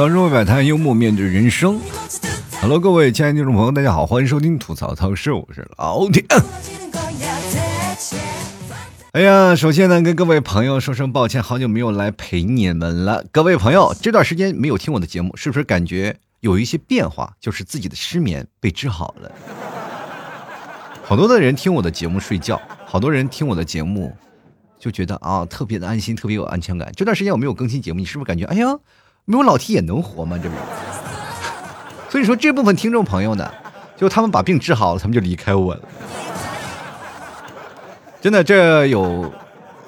槽社会百态，幽默面对人生。Hello，各位亲爱的听众朋友，大家好，欢迎收听吐槽涛是我是老铁。哎呀，首先呢，跟各位朋友说声抱歉，好久没有来陪你们了。各位朋友，这段时间没有听我的节目，是不是感觉有一些变化？就是自己的失眠被治好了。好多的人听我的节目睡觉，好多人听我的节目就觉得啊，特别的安心，特别有安全感。这段时间我没有更新节目，你是不是感觉哎呀，没有老 T 也能活吗？这不，所以说这部分听众朋友呢，就他们把病治好了，他们就离开我了。真的，这有，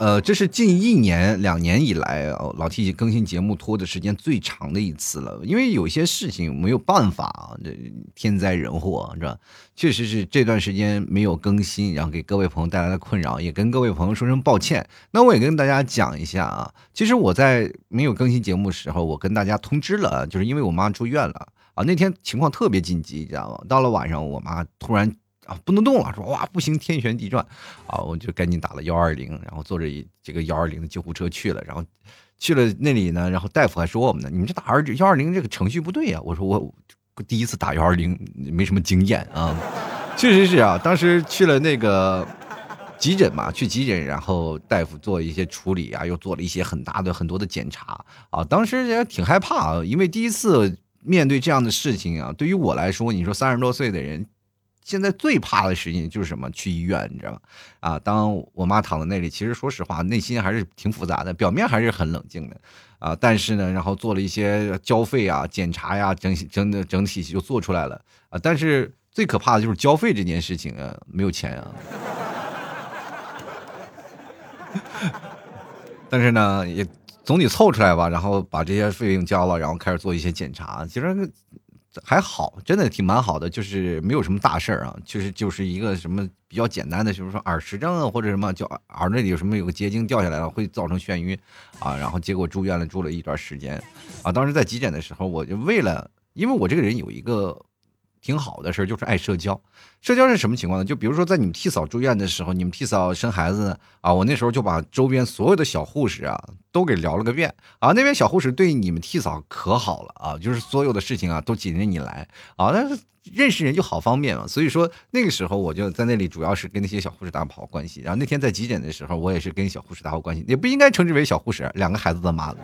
呃，这是近一年、两年以来，老 T 更新节目拖的时间最长的一次了。因为有些事情没有办法啊，这天灾人祸是吧？确实是这段时间没有更新，然后给各位朋友带来了困扰，也跟各位朋友说声抱歉。那我也跟大家讲一下啊，其实我在没有更新节目的时候，我跟大家通知了，就是因为我妈住院了啊，那天情况特别紧急，你知道吗？到了晚上，我妈突然。不能动了，说哇不行，天旋地转，啊，我就赶紧打了幺二零，然后坐着这个幺二零的救护车去了，然后去了那里呢，然后大夫还说我们呢，你们这打二幺二零这个程序不对呀，我说我第一次打幺二零，没什么经验啊，确实是啊，当时去了那个急诊嘛，去急诊，然后大夫做一些处理啊，又做了一些很大的很多的检查。啊，当时也挺害怕啊，因为第一次面对这样的事情啊，对于我来说，你说三十多岁的人。现在最怕的事情就是什么？去医院，你知道吗？啊，当我妈躺在那里，其实说实话，内心还是挺复杂的，表面还是很冷静的，啊，但是呢，然后做了一些交费啊、检查呀，整整的整体就做出来了，啊，但是最可怕的就是交费这件事情啊，没有钱啊，但是呢，也总得凑出来吧，然后把这些费用交了，然后开始做一些检查，其实。还好，真的挺蛮好的，就是没有什么大事儿啊，就是就是一个什么比较简单的，就是说耳石症啊，或者什么叫耳那里有什么有个结晶掉下来了，会造成眩晕啊，然后结果住院了，住了一段时间啊。当时在急诊的时候，我就为了，因为我这个人有一个。挺好的事儿，就是爱社交。社交是什么情况呢？就比如说在你们替嫂住院的时候，你们替嫂生孩子啊，我那时候就把周边所有的小护士啊都给聊了个遍啊。那边小护士对你们替嫂可好了啊，就是所有的事情啊都紧着你来啊。但是认识人就好方便嘛，所以说那个时候我就在那里主要是跟那些小护士打好关系。然后那天在急诊的时候，我也是跟小护士打好关系，也不应该称之为小护士，两个孩子的妈。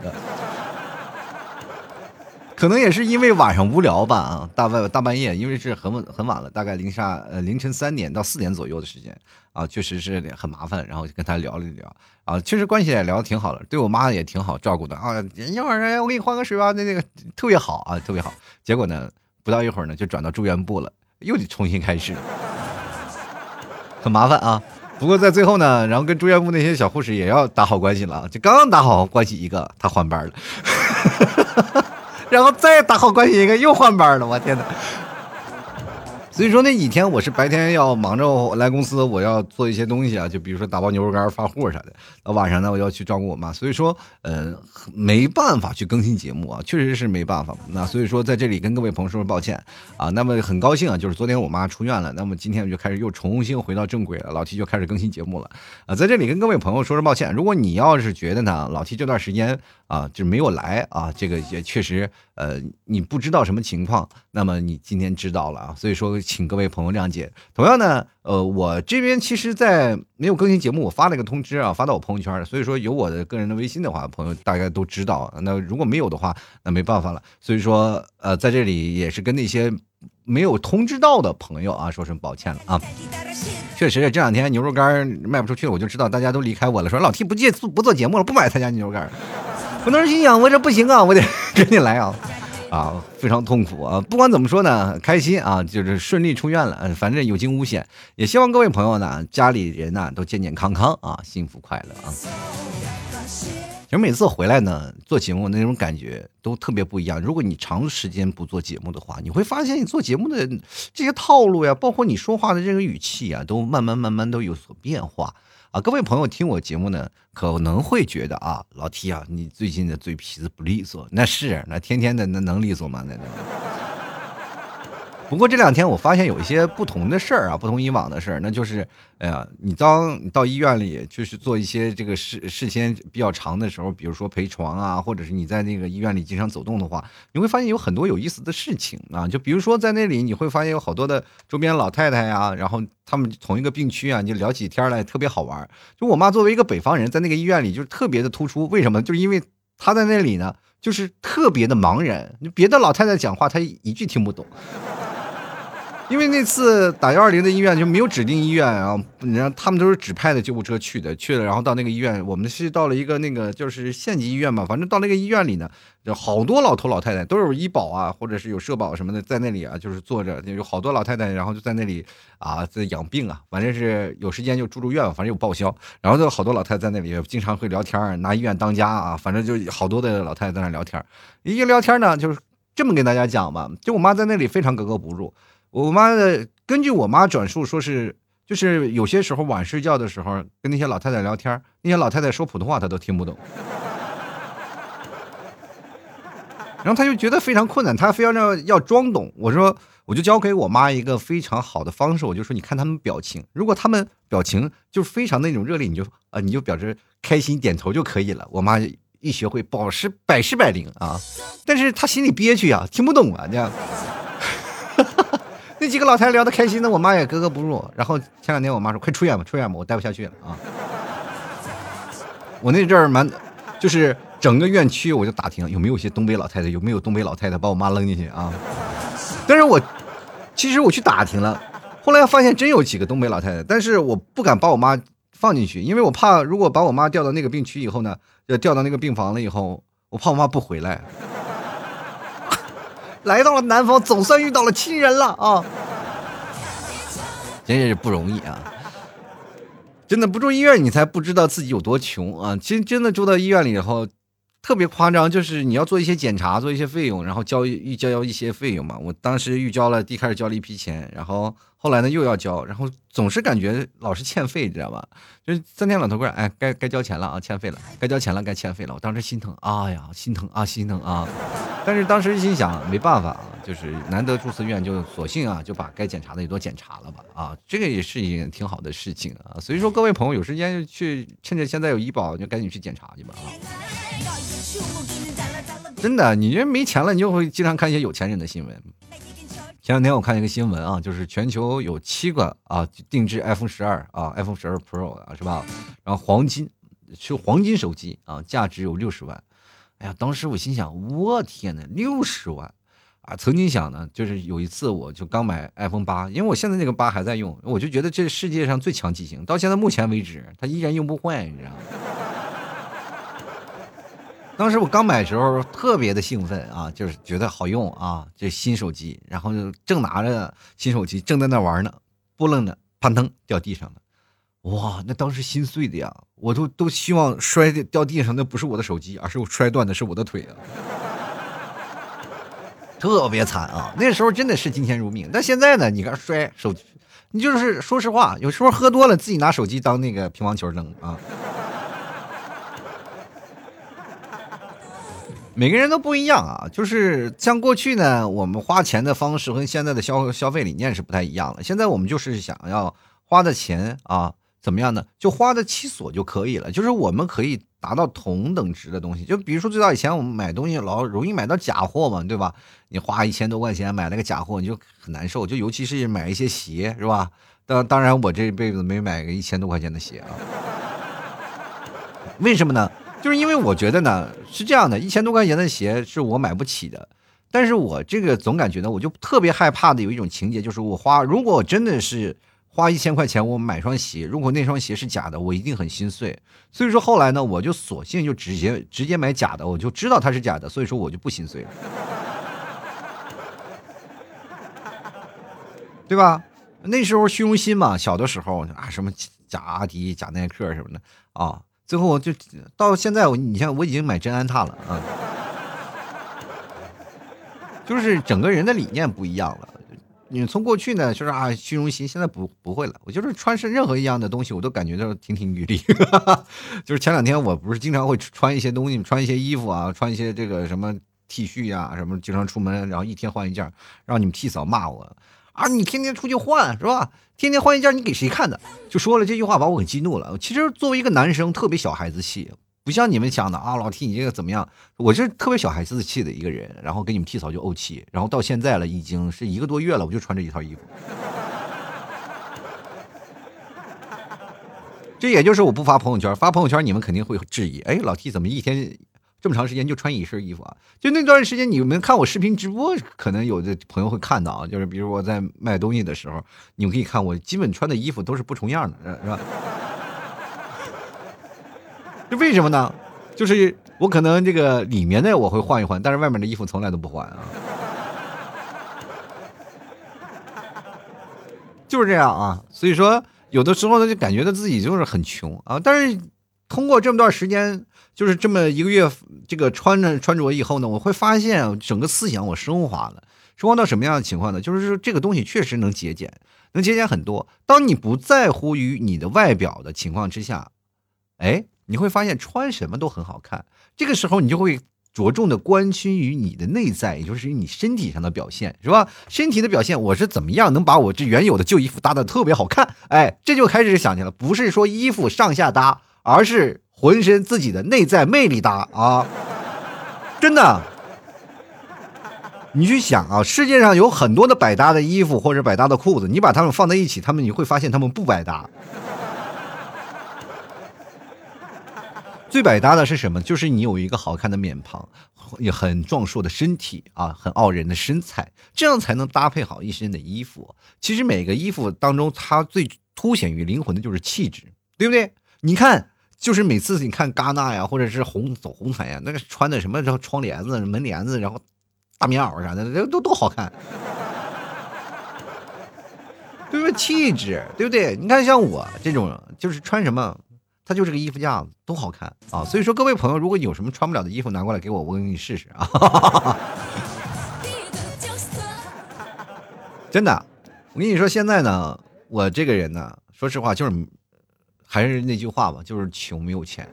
可能也是因为晚上无聊吧啊，大半大半夜，因为是很晚很晚了，大概凌晨呃凌晨三点到四点左右的时间啊，确实是很麻烦，然后就跟他聊了一聊啊，确实关系也聊得挺好的，对我妈也挺好照顾的啊，一会儿我给你换个水吧，那那个特别好啊，特别好。结果呢，不到一会儿呢，就转到住院部了，又得重新开始，很麻烦啊。不过在最后呢，然后跟住院部那些小护士也要打好关系了，就刚打好关系一个，他换班了。然后再打好关系，应该又换班了，我天哪！所以说那几天我是白天要忙着来公司，我要做一些东西啊，就比如说打包牛肉干发货啥的。晚上呢，我要去照顾我妈，所以说，呃，没办法去更新节目啊，确实是没办法。那所以说在这里跟各位朋友说声抱歉啊。那么很高兴啊，就是昨天我妈出院了，那么今天我就开始又重新回到正轨了，老 T 就开始更新节目了啊。在这里跟各位朋友说声抱歉，如果你要是觉得呢，老 T 这段时间啊就没有来啊，这个也确实呃你不知道什么情况，那么你今天知道了啊，所以说。请各位朋友谅解。同样呢，呃，我这边其实，在没有更新节目，我发了一个通知啊，发到我朋友圈了所以说有我的个人的微信的话，朋友大家都知道。那如果没有的话，那没办法了。所以说，呃，在这里也是跟那些没有通知到的朋友啊，说声抱歉了啊。确实，这两天牛肉干卖不出去了，我就知道大家都离开我了，说老 T 不接不做节目了，不买他家牛肉干。我当时心想，我这不行啊，我得 赶紧来啊。啊，非常痛苦啊！不管怎么说呢，开心啊，就是顺利出院了，嗯反正有惊无险。也希望各位朋友呢，家里人呢都健健康康啊，幸福快乐啊。其实每次回来呢，做节目那种感觉都特别不一样。如果你长时间不做节目的话，你会发现你做节目的这些套路呀，包括你说话的这个语气啊，都慢慢慢慢都有所变化。啊，各位朋友听我节目呢，可能会觉得啊，老 T 啊，你最近的嘴皮子不利索，那是那天天的那能利索吗？那那。不过这两天我发现有一些不同的事儿啊，不同以往的事儿，那就是，哎呀，你当到医院里就是做一些这个事事先比较长的时候，比如说陪床啊，或者是你在那个医院里经常走动的话，你会发现有很多有意思的事情啊。就比如说在那里，你会发现有好多的周边老太太呀，然后他们同一个病区啊，你就聊起天来特别好玩。就我妈作为一个北方人，在那个医院里就是特别的突出，为什么？就是因为她在那里呢，就是特别的茫然，别的老太太讲话，她一句听不懂。因为那次打幺二零的医院就没有指定医院啊，你知道他们都是指派的救护车去的，去了然后到那个医院，我们是到了一个那个就是县级医院嘛，反正到那个医院里呢，就好多老头老太太都有医保啊，或者是有社保什么的在那里啊，就是坐着，有好多老太太，然后就在那里啊在养病啊，反正是有时间就住住院，反正有报销，然后就好多老太太在那里经常会聊天，拿医院当家啊，反正就好多的老太太在那聊天，一聊天呢就是这么跟大家讲吧，就我妈在那里非常格格不入。我妈的，根据我妈转述说是，就是有些时候晚睡觉的时候，跟那些老太太聊天，那些老太太说普通话她都听不懂，然后她就觉得非常困难，她非要要要装懂。我说，我就教给我妈一个非常好的方式，我就说，你看他们表情，如果他们表情就非常那种热烈，你就啊，你就表示开心点头就可以了。我妈一学会，保持百试百灵啊，但是她心里憋屈啊，听不懂啊，这样。几个老太太聊得开心的，我妈也格格不入。然后前两天我妈说：“快出院吧，出院吧，我待不下去了啊！”我那阵儿蛮，就是整个院区我就打听有没有一些东北老太太，有没有东北老太太把我妈扔进去啊？但是我其实我去打听了，后来发现真有几个东北老太太，但是我不敢把我妈放进去，因为我怕如果把我妈调到那个病区以后呢，要调到那个病房了以后，我怕我妈不回来。来到了南方，总算遇到了亲人了啊！真是不容易啊！真的不住医院，你才不知道自己有多穷啊！其实真的住到医院里以后，特别夸张，就是你要做一些检查，做一些费用，然后交预交一些费用嘛。我当时预交了，一开始交了一批钱，然后。后来呢，又要交，然后总是感觉老是欠费，知道吧？就是三天两头过来，哎，该该交钱了啊，欠费了，该交钱了，该欠费了。我当时心疼啊呀，心疼啊，心疼啊！但是当时心想，没办法啊，就是难得住次院，就索性啊，就把该检查的也都检查了吧。啊，这个也是一件挺好的事情啊。所以说，各位朋友有时间就去，趁着现在有医保，就赶紧去检查去吧啊！真的，你这没钱了，你就会经常看一些有钱人的新闻。前两天我看一个新闻啊，就是全球有七个啊定制 iPhone 十二啊，iPhone 十二 Pro 啊，是吧？然后黄金是黄金手机啊，价值有六十万。哎呀，当时我心想，我天呐，六十万啊！曾经想呢，就是有一次我就刚买 iPhone 八，因为我现在那个八还在用，我就觉得这世界上最强机型，到现在目前为止，它依然用不坏，你知道吗？当时我刚买的时候特别的兴奋啊，就是觉得好用啊，这新手机，然后就正拿着新手机正在那玩呢，不愣的，啪腾掉地上了，哇，那当时心碎的呀，我都都希望摔掉地上那不是我的手机，而是我摔断的是我的腿啊，特别惨啊，那时候真的是金钱如命，但现在呢，你看摔手机，你就是说实话，有时候喝多了自己拿手机当那个乒乓球扔啊。每个人都不一样啊，就是像过去呢，我们花钱的方式和现在的消消费理念是不太一样的。现在我们就是想要花的钱啊，怎么样呢？就花的其所就可以了，就是我们可以达到同等值的东西。就比如说最早以前我们买东西老容易买到假货嘛，对吧？你花一千多块钱买了个假货，你就很难受。就尤其是买一些鞋，是吧？当当然我这辈子没买个一千多块钱的鞋啊，为什么呢？就是因为我觉得呢，是这样的，一千多块钱的鞋是我买不起的，但是我这个总感觉呢，我就特别害怕的有一种情节，就是我花，如果我真的是花一千块钱我买双鞋，如果那双鞋是假的，我一定很心碎。所以说后来呢，我就索性就直接直接买假的，我就知道它是假的，所以说我就不心碎了，对吧？那时候虚荣心嘛，小的时候啊，什么假阿迪、假耐克什么的啊。最后就到现在，我你像我已经买真安踏了啊，就是整个人的理念不一样了。你从过去呢，就是啊虚荣心，现在不不会了。我就是穿上任何一样的东西，我都感觉到亭亭玉立。就是前两天我不是经常会穿一些东西，穿一些衣服啊，穿一些这个什么 T 恤呀什么，经常出门，然后一天换一件，让你们替嫂骂我啊！你天天出去换是吧？天天换一件，你给谁看的？就说了这句话，把我给激怒了。其实作为一个男生，特别小孩子气，不像你们想的啊，老 T 你这个怎么样？我是特别小孩子气的一个人，然后给你们替嫂就怄气，然后到现在了，已经是一个多月了，我就穿这一套衣服。这也就是我不发朋友圈，发朋友圈你们肯定会质疑，哎，老 T 怎么一天这么长时间就穿一身衣服啊？就那段时间你们看我视频直播，可能有的朋友会看到啊，就是比如我在卖东西的时候，你们可以看我基本穿的衣服都是不重样的，是吧？这为什么呢？就是我可能这个里面的我会换一换，但是外面的衣服从来都不换啊，就是这样啊，所以说。有的时候呢，就感觉到自己就是很穷啊。但是通过这么段时间，就是这么一个月，这个穿着穿着以后呢，我会发现整个思想我升华了。升华到什么样的情况呢？就是说这个东西确实能节俭，能节俭很多。当你不在乎于你的外表的情况之下，哎，你会发现穿什么都很好看。这个时候你就会。着重的关心于你的内在，也就是你身体上的表现，是吧？身体的表现，我是怎么样能把我这原有的旧衣服搭的特别好看？哎，这就开始想起了，不是说衣服上下搭，而是浑身自己的内在魅力搭啊！真的，你去想啊，世界上有很多的百搭的衣服或者百搭的裤子，你把它们放在一起，他们你会发现他们不百搭。最百搭的是什么？就是你有一个好看的面庞，也很壮硕的身体啊，很傲人的身材，这样才能搭配好一身的衣服。其实每个衣服当中，它最凸显于灵魂的就是气质，对不对？你看，就是每次你看戛纳呀，或者是红走红毯呀，那个穿的什么窗帘子、门帘子，然后大棉袄啥的，这都多好看，对不对？气质，对不对？你看像我这种，就是穿什么。它就是个衣服架子，都好看啊！所以说，各位朋友，如果有什么穿不了的衣服，拿过来给我，我给你试试啊！真的，我跟你说，现在呢，我这个人呢，说实话，就是还是那句话吧，就是穷没有钱。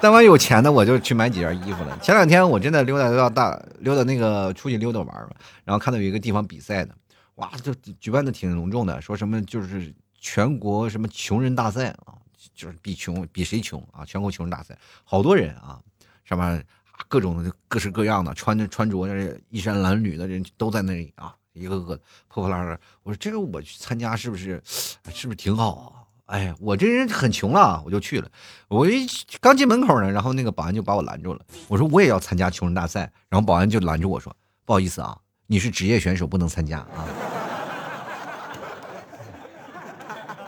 但凡有钱的，我就去买几件衣服了。前两天我真的溜达溜到大溜达那个出去溜达玩嘛，然后看到有一个地方比赛的，哇，就举办的挺隆重的，说什么就是全国什么穷人大赛啊。就是比穷比谁穷啊！全国穷人大赛，好多人啊，上面各种各式各样的穿着穿着那衣衫褴褛的人都在那里啊，一个个破破烂烂。我说这个我去参加是不是是不是挺好啊？哎，我这人很穷了，我就去了。我一刚进门口呢，然后那个保安就把我拦住了。我说我也要参加穷人大赛，然后保安就拦住我说：“不好意思啊，你是职业选手，不能参加啊。”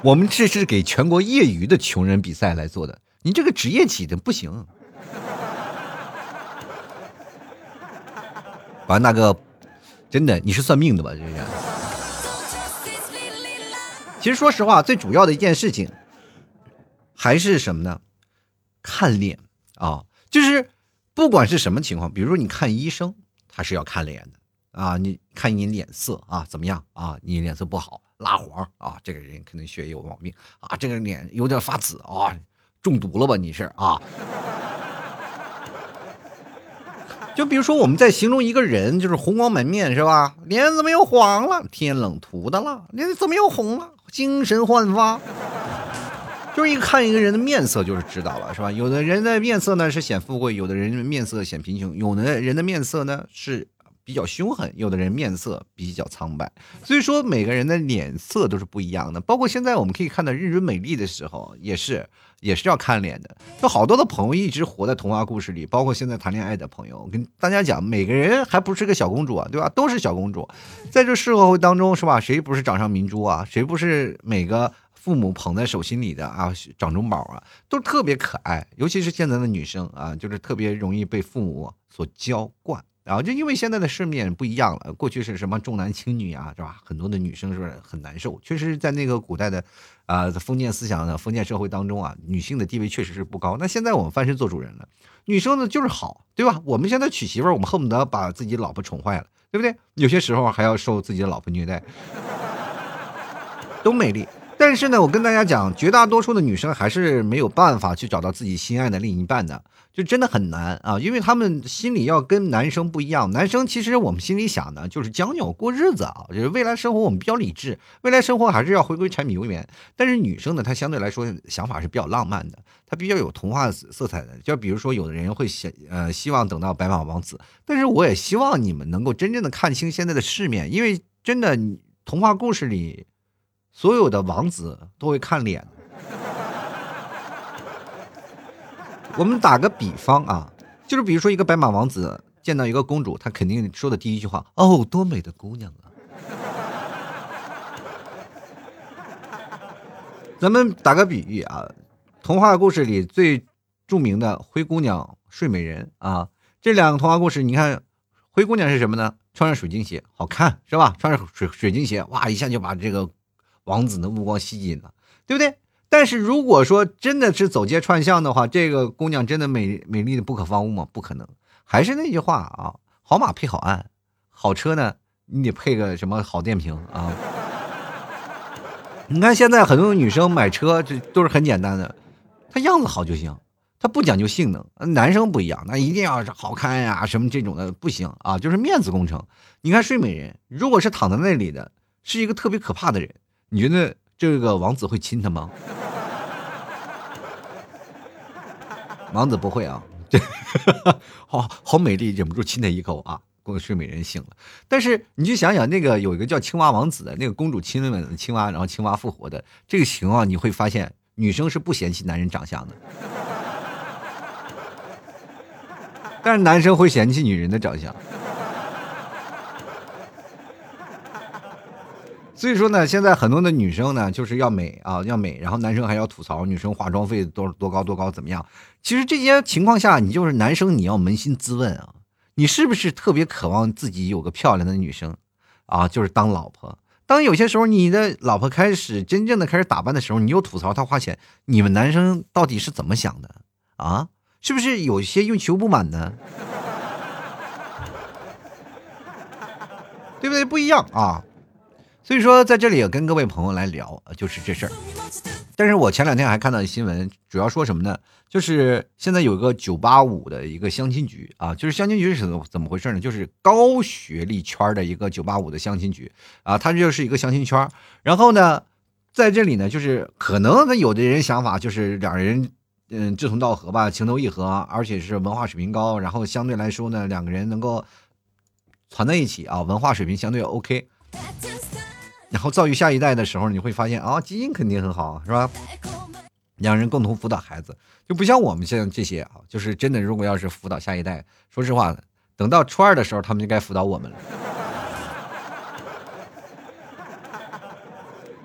我们这是给全国业余的穷人比赛来做的，你这个职业级的不行。保安大哥，真的你是算命的吧？这是。其实说实话，最主要的一件事情还是什么呢？看脸啊，就是不管是什么情况，比如说你看医生，他是要看脸的啊，你看你脸色啊怎么样啊？你脸色不好。蜡黄啊，这个人可能血液有毛病啊，这个脸有点发紫啊，中毒了吧？你是啊？就比如说我们在形容一个人，就是红光满面是吧？脸怎么又黄了？天冷涂的了？脸怎么又红了？精神焕发？就是一看一个人的面色就是知道了是吧？有的人的面色呢是显富贵，有的人面色显贫穷，有的人的面色呢是。比较凶狠，有的人面色比较苍白，所以说每个人的脸色都是不一样的。包括现在我们可以看到日准美丽的时候，也是也是要看脸的。有好多的朋友一直活在童话故事里，包括现在谈恋爱的朋友，我跟大家讲，每个人还不是个小公主啊，对吧？都是小公主，在这社会当中，是吧？谁不是掌上明珠啊？谁不是每个父母捧在手心里的啊？掌中宝啊，都特别可爱。尤其是现在的女生啊，就是特别容易被父母所娇惯。然后就因为现在的世面不一样了，过去是什么重男轻女啊，是吧？很多的女生是不是很难受。确实，在那个古代的，啊，封建思想的封建社会当中啊，女性的地位确实是不高。那现在我们翻身做主人了，女生呢就是好，对吧？我们现在娶媳妇儿，我们恨不得把自己老婆宠坏了，对不对？有些时候还要受自己的老婆虐待，都美丽。但是呢，我跟大家讲，绝大多数的女生还是没有办法去找到自己心爱的另一半的，就真的很难啊，因为他们心里要跟男生不一样。男生其实我们心里想的就是将就过日子啊，就是未来生活我们比较理智，未来生活还是要回归柴米油盐。但是女生呢，她相对来说想法是比较浪漫的，她比较有童话色彩的。就比如说，有的人会想呃希望等到白马王子，但是我也希望你们能够真正的看清现在的世面，因为真的童话故事里。所有的王子都会看脸。我们打个比方啊，就是比如说一个白马王子见到一个公主，他肯定说的第一句话：“哦，多美的姑娘啊！”咱们打个比喻啊，童话故事里最著名的灰姑娘、睡美人啊，这两个童话故事，你看，灰姑娘是什么呢？穿上水晶鞋，好看是吧？穿上水水晶鞋，哇，一下就把这个。王子的目光吸引了，对不对？但是如果说真的是走街串巷的话，这个姑娘真的美美丽的不可方物吗？不可能。还是那句话啊，好马配好鞍，好车呢，你得配个什么好电瓶啊？你看现在很多女生买车，这都是很简单的，她样子好就行，她不讲究性能。男生不一样，那一定要是好看呀，什么这种的不行啊，就是面子工程。你看睡美人，如果是躺在那里的，是一个特别可怕的人。你觉得这个王子会亲她吗？王子不会啊，好好美丽，忍不住亲她一口啊。过睡美人醒了，但是你就想想，那个有一个叫青蛙王子的那个公主亲吻青蛙，然后青蛙复活的这个情况，你会发现女生是不嫌弃男人长相的，但是男生会嫌弃女人的长相。所以说呢，现在很多的女生呢，就是要美啊，要美，然后男生还要吐槽女生化妆费多多高多高怎么样？其实这些情况下，你就是男生，你要扪心自问啊，你是不是特别渴望自己有个漂亮的女生啊？就是当老婆。当有些时候你的老婆开始真正的开始打扮的时候，你又吐槽她花钱，你们男生到底是怎么想的啊？是不是有些欲求不满呢？对不对？不一样啊。所以说，在这里也跟各位朋友来聊，就是这事儿。但是我前两天还看到新闻，主要说什么呢？就是现在有个九八五的一个相亲局啊，就是相亲局是怎么怎么回事呢？就是高学历圈的一个九八五的相亲局啊，它就是一个相亲圈。然后呢，在这里呢，就是可能有的人想法就是两人嗯志同道合吧，情投意合，而且是文化水平高，然后相对来说呢，两个人能够团在一起啊，文化水平相对 OK。然后造育下一代的时候，你会发现啊，基因肯定很好，是吧？两人共同辅导孩子，就不像我们现在这些啊，就是真的，如果要是辅导下一代，说实话，等到初二的时候，他们就该辅导我们了。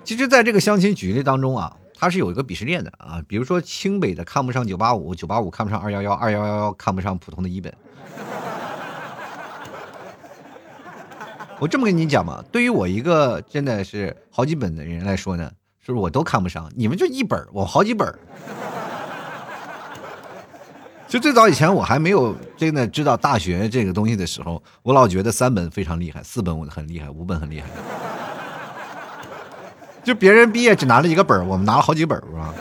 其实，在这个相亲举例当中啊，它是有一个鄙视链的啊，比如说清北的看不上九八五，九八五看不上二幺幺，二幺幺看不上普通的一本。我这么跟你讲嘛，对于我一个真的是好几本的人来说呢，是不是我都看不上？你们就一本，我好几本。就最早以前我还没有真的知道大学这个东西的时候，我老觉得三本非常厉害，四本我很厉害，五本很厉害。就别人毕业只拿了一个本，我们拿了好几本，是吧？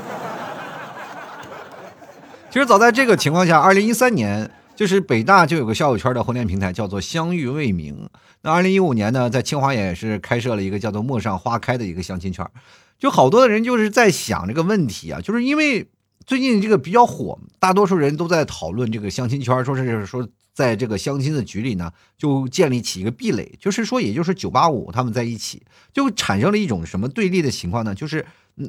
其实早在这个情况下，二零一三年。就是北大就有个校友圈的婚恋平台，叫做相遇未明。那二零一五年呢，在清华也是开设了一个叫做陌上花开的一个相亲圈。就好多的人就是在想这个问题啊，就是因为最近这个比较火，大多数人都在讨论这个相亲圈，说是说在这个相亲的局里呢，就建立起一个壁垒，就是说也就是九八五他们在一起，就产生了一种什么对立的情况呢？就是。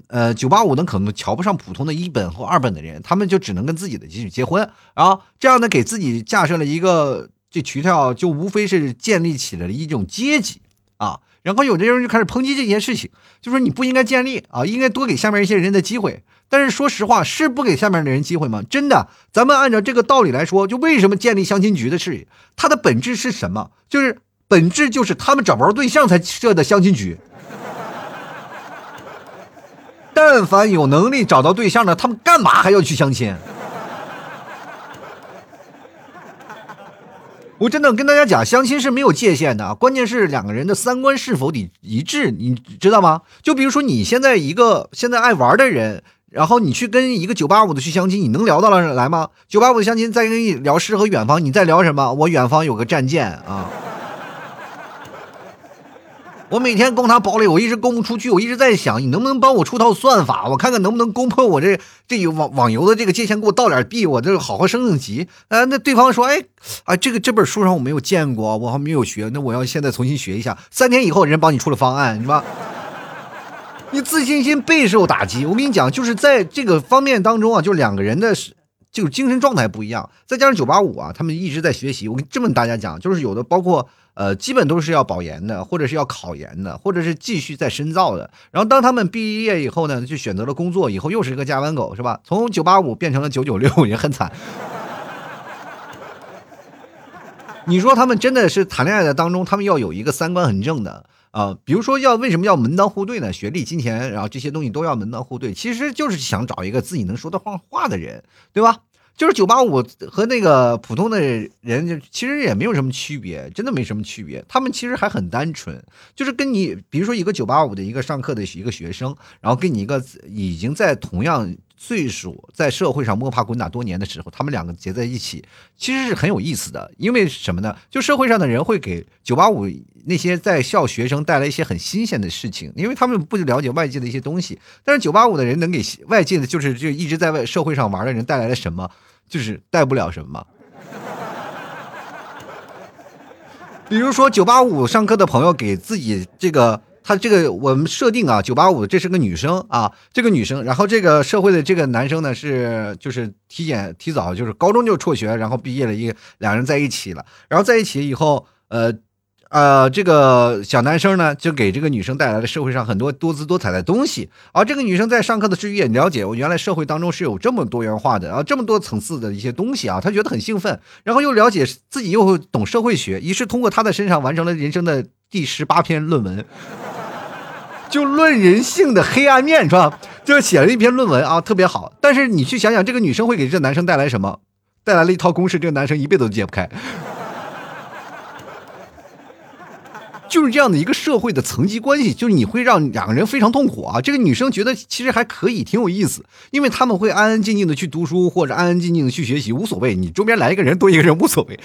呃，九八五呢可能瞧不上普通的一本或二本的人，他们就只能跟自己的继续结婚，然后这样呢给自己架设了一个这渠道，就无非是建立起了一种阶级啊。然后有的人就开始抨击这件事情，就说你不应该建立啊，应该多给下面一些人的机会。但是说实话，是不给下面的人机会吗？真的，咱们按照这个道理来说，就为什么建立相亲局的事业，它的本质是什么？就是本质就是他们找不着对象才设的相亲局。但凡有能力找到对象的，他们干嘛还要去相亲？我真的跟大家讲，相亲是没有界限的，关键是两个人的三观是否得一致，你知道吗？就比如说你现在一个现在爱玩的人，然后你去跟一个九八五的去相亲，你能聊到了来吗？九八五的相亲再跟你聊诗和远方，你在聊什么？我远方有个战舰啊。我每天攻他堡垒，我一直攻不出去。我一直在想，你能不能帮我出套算法，我看看能不能攻破我这这网网游的这个界限，给我倒点币，我这好好升升级。呃，那对方说，哎，啊，这个这本书上我没有见过，我还没有学，那我要现在重新学一下。三天以后，人帮你出了方案，是吧？你自信心备受打击。我跟你讲，就是在这个方面当中啊，就两个人的，就精神状态不一样。再加上九八五啊，他们一直在学习。我跟这么大家讲，就是有的包括。呃，基本都是要保研的，或者是要考研的，或者是继续再深造的。然后当他们毕业以后呢，就选择了工作，以后又是一个加班狗，是吧？从九八五变成了九九六，也很惨。你说他们真的是谈恋爱的当中，他们要有一个三观很正的啊？比如说要为什么要门当户对呢？学历、金钱，然后这些东西都要门当户对，其实就是想找一个自己能说得上话的人，对吧？就是九八五和那个普通的人，其实也没有什么区别，真的没什么区别。他们其实还很单纯，就是跟你，比如说一个九八五的一个上课的一个学生，然后跟你一个已经在同样岁数，在社会上摸爬滚打多年的时候，他们两个结在一起，其实是很有意思的。因为什么呢？就社会上的人会给九八五那些在校学生带来一些很新鲜的事情，因为他们不了解外界的一些东西。但是九八五的人能给外界的，就是就一直在外社会上玩的人带来了什么？就是带不了什么，比如说九八五上课的朋友给自己这个，他这个我们设定啊，九八五这是个女生啊，这个女生，然后这个社会的这个男生呢是就是体检提早，就是高中就辍学，然后毕业了一个两人在一起了，然后在一起以后，呃。呃，这个小男生呢，就给这个女生带来了社会上很多多姿多彩的东西。而这个女生在上课的时候也了解，我原来社会当中是有这么多元化的啊，这么多层次的一些东西啊，她觉得很兴奋。然后又了解自己又懂社会学，于是通过她的身上完成了人生的第十八篇论文，就论人性的黑暗面，是吧？就写了一篇论文啊，特别好。但是你去想想，这个女生会给这男生带来什么？带来了一套公式，这个男生一辈子都解不开。就是这样的一个社会的层级关系，就是你会让两个人非常痛苦啊。这个女生觉得其实还可以，挺有意思，因为他们会安安静静的去读书，或者安安静静的去学习，无所谓。你周边来一个人，多一个人无所谓，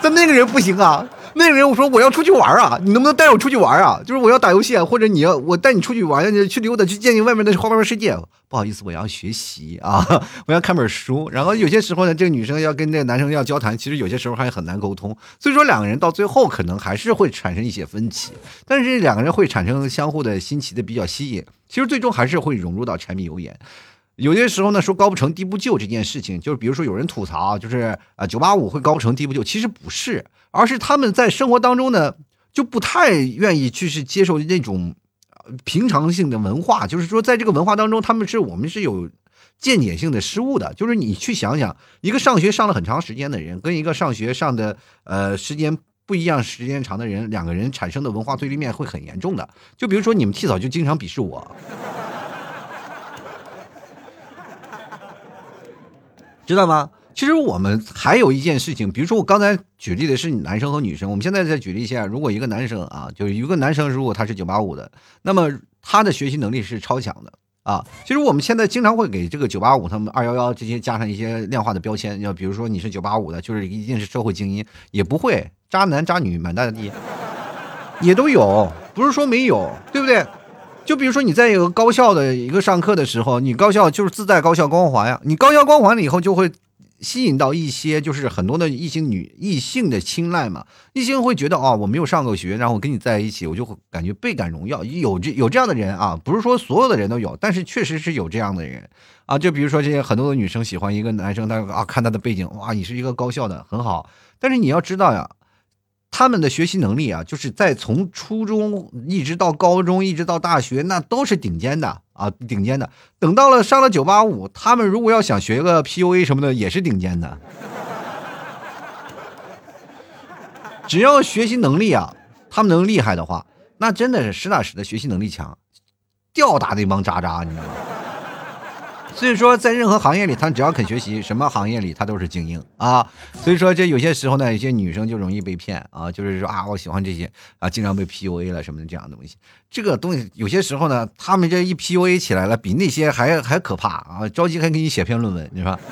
但那个人不行啊。那个人我说我要出去玩啊，你能不能带我出去玩啊？就是我要打游戏啊，或者你要我带你出去玩，去溜达，去见见外面的花花世界。不好意思，我要学习啊，我要看本书。然后有些时候呢，这个女生要跟这个男生要交谈，其实有些时候还很难沟通。所以说两个人到最后可能还是会产生一些分歧，但是两个人会产生相互的新奇的比较吸引，其实最终还是会融入到柴米油盐。有些时候呢，说高不成低不就这件事情，就是比如说有人吐槽，就是啊九八五会高不成低不就，其实不是，而是他们在生活当中呢就不太愿意去是接受那种平常性的文化，就是说在这个文化当中，他们是我们是有见解性的失误的。就是你去想想，一个上学上了很长时间的人，跟一个上学上的呃时间不一样、时间长的人，两个人产生的文化对立面会很严重的。就比如说你们替嫂就经常鄙视我。知道吗？其实我们还有一件事情，比如说我刚才举例的是男生和女生，我们现在再举例一下，如果一个男生啊，就是一个男生，如果他是九八五的，那么他的学习能力是超强的啊。其实我们现在经常会给这个九八五、他们二幺幺这些加上一些量化的标签，要比如说你是九八五的，就是一定是社会精英，也不会渣男渣女满大街，也都有，不是说没有，对不对？就比如说你在一个高校的一个上课的时候，你高校就是自带高校光环呀。你高校光环了以后，就会吸引到一些就是很多的异性女异性的青睐嘛。异性会觉得哦，我没有上过学，然后我跟你在一起，我就会感觉倍感荣耀。有这有这样的人啊，不是说所有的人都有，但是确实是有这样的人啊。就比如说这些很多的女生喜欢一个男生，他啊看他的背景，哇，你是一个高校的很好，但是你要知道呀。他们的学习能力啊，就是在从初中一直到高中，一直到大学，那都是顶尖的啊，顶尖的。等到了上了九八五，他们如果要想学个 PUA 什么的，也是顶尖的。只要学习能力啊，他们能厉害的话，那真的是实打实的学习能力强，吊打那帮渣渣，你知道吗？所以说，在任何行业里，他只要肯学习，什么行业里他都是精英啊。所以说，这有些时候呢，有些女生就容易被骗啊，就是说啊，我喜欢这些啊，经常被 PUA 了什么的这样的东西。这个东西有些时候呢，他们这一 PUA 起来了，比那些还还可怕啊，着急还给你写篇论文，你说。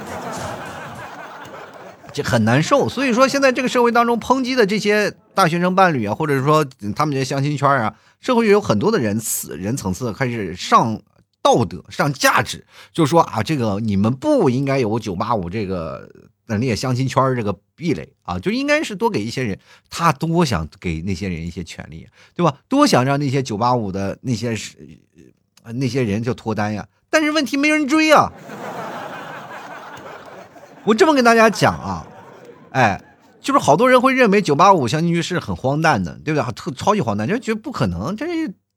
这很难受，所以说现在这个社会当中抨击的这些大学生伴侣啊，或者是说他们这些相亲圈啊，社会有很多的人次人层次开始上道德、上价值，就说啊，这个你们不应该有九八五这个那些相亲圈这个壁垒啊，就应该是多给一些人，他多想给那些人一些权利，对吧？多想让那些九八五的那些是那些人就脱单呀，但是问题没人追啊。我这么跟大家讲啊，哎，就是好多人会认为九八五相亲局是很荒诞的，对不对？特超级荒诞，就觉得不可能，这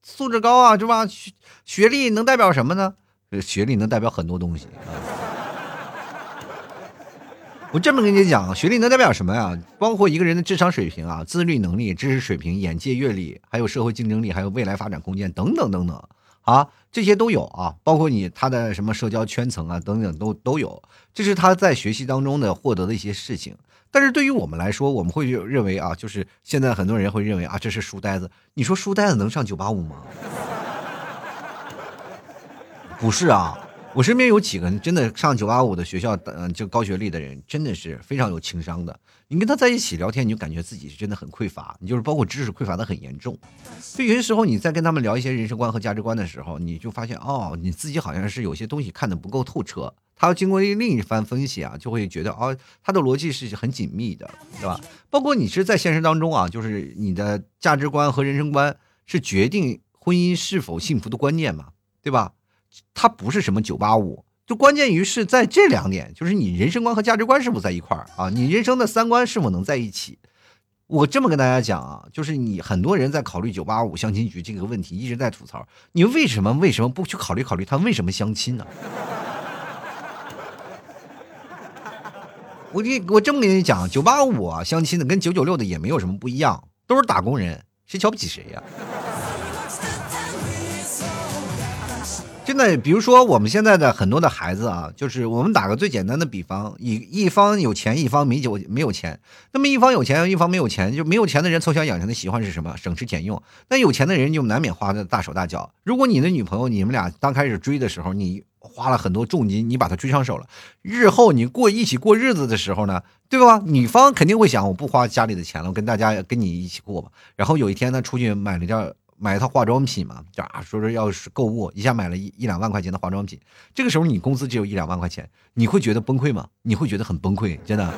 素质高啊，是吧？学学历能代表什么呢？学历能代表很多东西啊。我这么跟你讲，学历能代表什么呀？包括一个人的智商水平啊、自律能力、知识水平、眼界阅历，还有社会竞争力，还有未来发展空间等等等等。啊，这些都有啊，包括你他的什么社交圈层啊，等等都都有，这是他在学习当中的获得的一些事情。但是对于我们来说，我们会认为啊，就是现在很多人会认为啊，这是书呆子。你说书呆子能上九八五吗？不是啊。我身边有几个真的上九八五的学校，嗯，就高学历的人，真的是非常有情商的。你跟他在一起聊天，你就感觉自己是真的很匮乏，你就是包括知识匮乏的很严重。所以有些时候你在跟他们聊一些人生观和价值观的时候，你就发现哦，你自己好像是有些东西看的不够透彻。他要经过另一番分析啊，就会觉得哦，他的逻辑是很紧密的，对吧？包括你是在现实当中啊，就是你的价值观和人生观是决定婚姻是否幸福的关键嘛，对吧？它不是什么九八五，就关键于是在这两点，就是你人生观和价值观是否在一块儿啊？你人生的三观是否能在一起？我这么跟大家讲啊，就是你很多人在考虑九八五相亲局这个问题，一直在吐槽，你为什么为什么不去考虑考虑他为什么相亲呢？我你我这么跟你讲，九八五啊相亲的跟九九六的也没有什么不一样，都是打工人，谁瞧不起谁呀？那，比如说我们现在的很多的孩子啊，就是我们打个最简单的比方，一一方有钱，一方没有没有钱。那么一方有钱，一方没有钱，就没有钱的人从小养成的习惯是什么？省吃俭用。那有钱的人就难免花的大手大脚。如果你的女朋友，你们俩刚开始追的时候，你花了很多重金，你把她追上手了，日后你过一起过日子的时候呢，对吧？女方肯定会想，我不花家里的钱了，我跟大家跟你一起过吧。然后有一天呢，出去买了件。买一套化妆品嘛，就啊，说说要是购物，一下买了一一两万块钱的化妆品，这个时候你工资只有一两万块钱，你会觉得崩溃吗？你会觉得很崩溃，真的。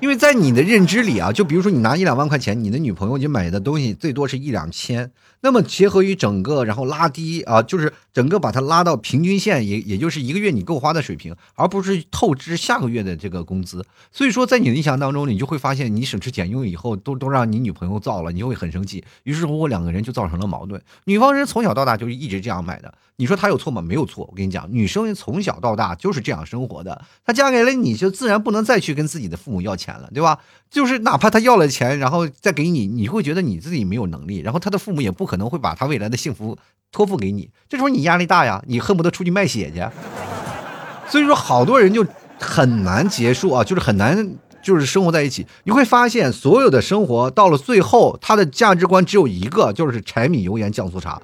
因为在你的认知里啊，就比如说你拿一两万块钱，你的女朋友你买的东西最多是一两千，那么结合于整个，然后拉低啊，就是整个把它拉到平均线，也也就是一个月你够花的水平，而不是透支下个月的这个工资。所以说，在你的印象当中，你就会发现你省吃俭用以后，都都让你女朋友造了，你就会很生气。于是乎，两个人就造成了矛盾。女方人从小到大就是一直这样买的，你说她有错吗？没有错。我跟你讲，女生从小到大就是这样生活的，她嫁给了你就自然不能再去跟自己的父母要钱。钱了，对吧？就是哪怕他要了钱，然后再给你，你会觉得你自己没有能力，然后他的父母也不可能会把他未来的幸福托付给你。这时候你压力大呀，你恨不得出去卖血去。所以说，好多人就很难结束啊，就是很难，就是生活在一起。你会发现，所有的生活到了最后，他的价值观只有一个，就是柴米油盐酱醋茶。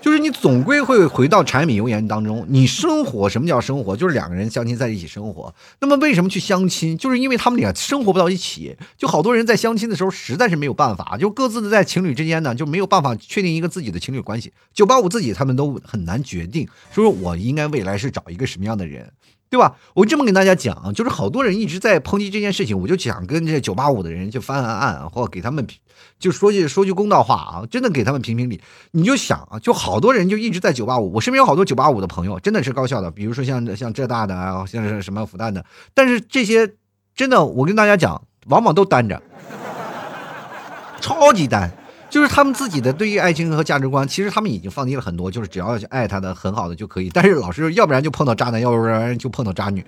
就是你总归会回到柴米油盐当中。你生活什么叫生活？就是两个人相亲在一起生活。那么为什么去相亲？就是因为他们俩生活不到一起。就好多人在相亲的时候实在是没有办法，就各自的在情侣之间呢就没有办法确定一个自己的情侣关系。九八五自己他们都很难决定，说我应该未来是找一个什么样的人。对吧？我这么跟大家讲，就是好多人一直在抨击这件事情，我就想跟这九八五的人就翻翻案，或给他们就说句说句公道话啊，真的给他们评评理。你就想啊，就好多人就一直在九八五，我身边有好多九八五的朋友，真的是高校的，比如说像像浙大的啊，像是什么复旦的，但是这些真的，我跟大家讲，往往都单着，超级单。就是他们自己的对于爱情和价值观，其实他们已经放低了很多，就是只要爱他的很好的就可以。但是老师，要不然就碰到渣男，要不然就碰到渣女。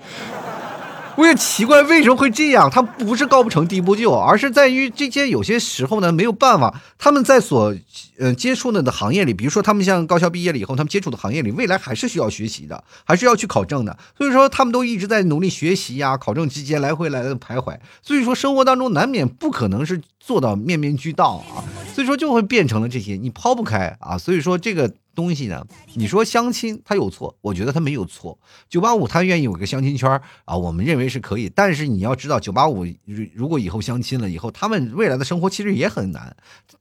我也奇怪为什么会这样，他不是高不成低不就，而是在于这些有些时候呢没有办法，他们在所呃接触的的行业里，比如说他们像高校毕业了以后，他们接触的行业里，未来还是需要学习的，还是要去考证的，所以说他们都一直在努力学习呀，考证期间来回来的徘徊，所以说生活当中难免不可能是做到面面俱到啊，所以说就会变成了这些，你抛不开啊，所以说这个。东西呢？你说相亲他有错？我觉得他没有错。九八五他愿意有个相亲圈啊，我们认为是可以。但是你要知道，九八五如果以后相亲了以后，他们未来的生活其实也很难。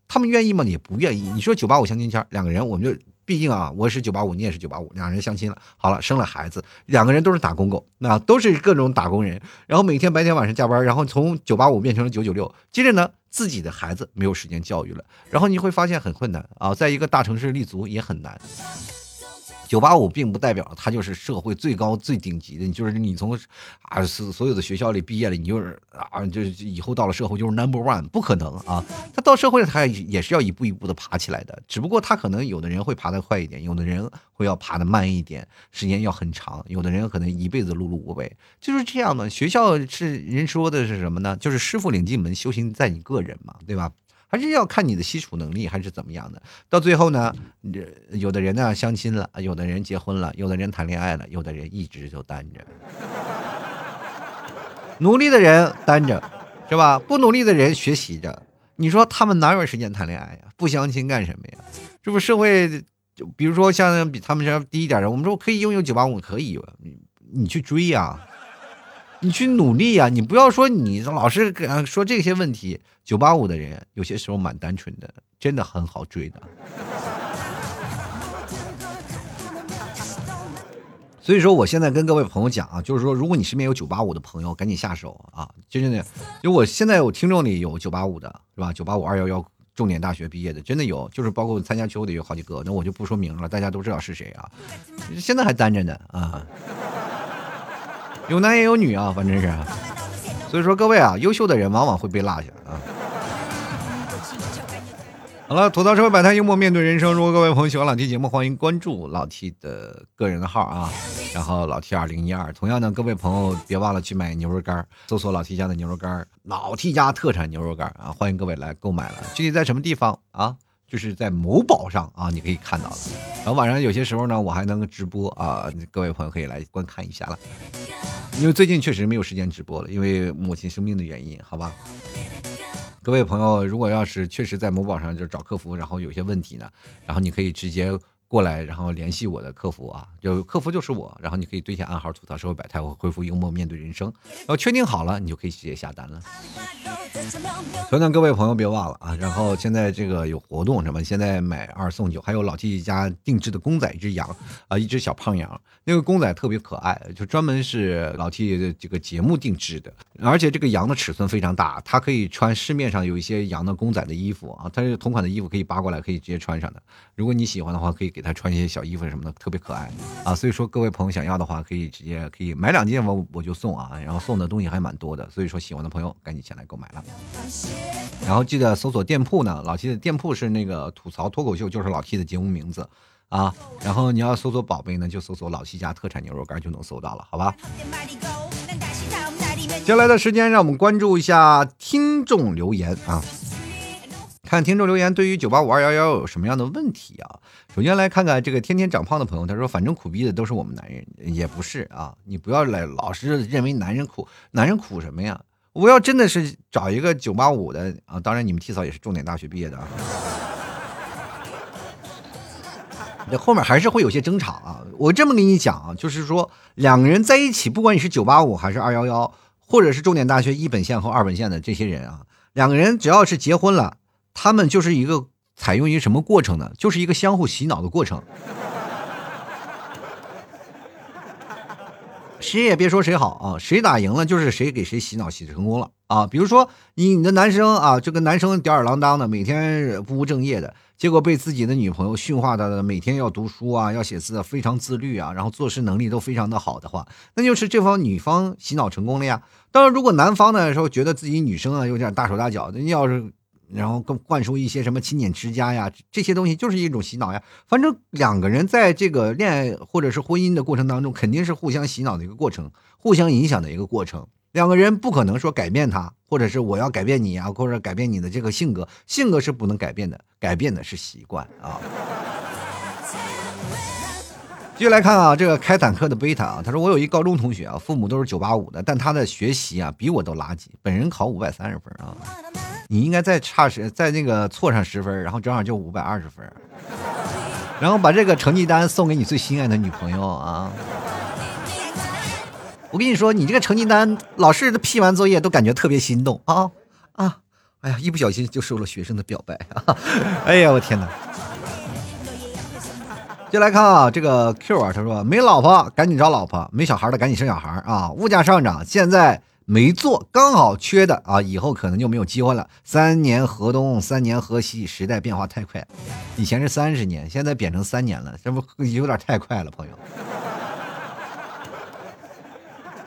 他们愿意吗？也不愿意。你说九八五相亲圈，两个人，我们就毕竟啊，我是九八五，你也是九八五，两人相亲了，好了，生了孩子，两个人都是打工狗，那都是各种打工人，然后每天白天晚上加班，然后从九八五变成了九九六，接着呢。自己的孩子没有时间教育了，然后你会发现很困难啊，在一个大城市立足也很难。九八五并不代表他就是社会最高最顶级的，就是你从啊所所有的学校里毕业了，你就是啊就是以后到了社会就是 number one，不可能啊！他到社会他也是要一步一步的爬起来的，只不过他可能有的人会爬得快一点，有的人会要爬得慢一点，时间要很长，有的人可能一辈子碌碌无为，就是这样的。学校是人说的是什么呢？就是师傅领进门，修行在你个人嘛，对吧？还是要看你的基础能力，还是怎么样的？到最后呢，有的人呢相亲了，有的人结婚了，有的人谈恋爱了，有的人一直就单着。努力的人单着，是吧？不努力的人学习着。你说他们哪有时间谈恋爱呀？不相亲干什么呀？这不社会，就比如说像比他们这低一点的，我们说可以拥有九八五，可以，你你去追呀。你去努力呀！你不要说你老是说这些问题。九八五的人有些时候蛮单纯的，真的很好追的。所以说，我现在跟各位朋友讲啊，就是说，如果你身边有九八五的朋友，赶紧下手啊！真的，因为我现在有听众里有九八五的，是吧？九八五二幺幺重点大学毕业的，真的有，就是包括参加秋的有好几个，那我就不说名了，大家都知道是谁啊。现在还单着呢啊。有男也有女啊，反正是，所以说各位啊，优秀的人往往会被落下啊。好了，吐槽社会百态，幽默面对人生。如果各位朋友喜欢老 T 节目，欢迎关注老 T 的个人的号啊，然后老 T 二零一二。同样呢，各位朋友别忘了去买牛肉干，搜索老 T 家的牛肉干，老 T 家特产牛肉干啊，欢迎各位来购买了。具体在什么地方啊？就是在某宝上啊，你可以看到了。然后晚上有些时候呢，我还能直播啊，各位朋友可以来观看一下了。因为最近确实没有时间直播了，因为母亲生病的原因，好吧。各位朋友，如果要是确实在某宝上就找客服，然后有些问题呢，然后你可以直接过来，然后联系我的客服啊，就客服就是我，然后你可以对下暗号吐槽社会百态，我恢复幽默面对人生，然后确定好了，你就可以直接下单了。所以呢，各位朋友别忘了啊！然后现在这个有活动什么？现在买二送九，还有老 T 家定制的公仔一只羊啊，一只小胖羊。那个公仔特别可爱，就专门是老 T 的这个节目定制的。而且这个羊的尺寸非常大，它可以穿市面上有一些羊的公仔的衣服啊，它是同款的衣服可以扒过来，可以直接穿上的。如果你喜欢的话，可以给它穿一些小衣服什么的，特别可爱啊。所以说，各位朋友想要的话，可以直接可以买两件，我我就送啊。然后送的东西还蛮多的，所以说喜欢的朋友赶紧前来购买了。然后记得搜索店铺呢，老 T 的店铺是那个吐槽脱口秀，就是老 T 的节目名字啊。然后你要搜索宝贝呢，就搜索老 T 家特产牛肉干就能搜到了，好吧？接下来的时间，让我们关注一下听众留言啊，看听众留言对于九八五二幺幺有什么样的问题啊？首先来看看这个天天长胖的朋友，他说：“反正苦逼的都是我们男人，也不是啊，你不要来老是认为男人苦，男人苦什么呀？”我要真的是找一个九八五的啊，当然你们 T 嫂也是重点大学毕业的啊，这后面还是会有些争吵啊。我这么跟你讲啊，就是说两个人在一起，不管你是九八五还是二幺幺，或者是重点大学一本线和二本线的这些人啊，两个人只要是结婚了，他们就是一个采用一个什么过程呢？就是一个相互洗脑的过程。谁也别说谁好啊，谁打赢了就是谁给谁洗脑洗成功了啊！比如说你你的男生啊，这个男生吊儿郎当的，每天不务正业的，结果被自己的女朋友驯化的每天要读书啊，要写字，非常自律啊，然后做事能力都非常的好的话，那就是这方女方洗脑成功了呀。当然，如果男方呢说觉得自己女生啊有点大手大脚的，你要是然后更灌输一些什么勤俭持家呀，这些东西就是一种洗脑呀。反正两个人在这个恋爱或者是婚姻的过程当中，肯定是互相洗脑的一个过程，互相影响的一个过程。两个人不可能说改变他，或者是我要改变你啊，或者改变你的这个性格，性格是不能改变的，改变的是习惯啊。继续来看啊，这个开坦克的贝塔啊，他说我有一高中同学啊，父母都是九八五的，但他的学习啊比我都垃圾，本人考五百三十分啊，你应该再差十，在那个错上十分，然后正好就五百二十分，然后把这个成绩单送给你最心爱的女朋友啊。我跟你说，你这个成绩单，老师批完作业都感觉特别心动啊啊！哎呀，一不小心就收了学生的表白啊！哎呀，我天哪！就来看啊，这个 Q 啊，他说没老婆赶紧找老婆，没小孩的赶紧生小孩啊！物价上涨，现在没做刚好缺的啊，以后可能就没有机会了。三年河东，三年河西，时代变化太快，以前是三十年，现在变成三年了，这不有点太快了，朋友。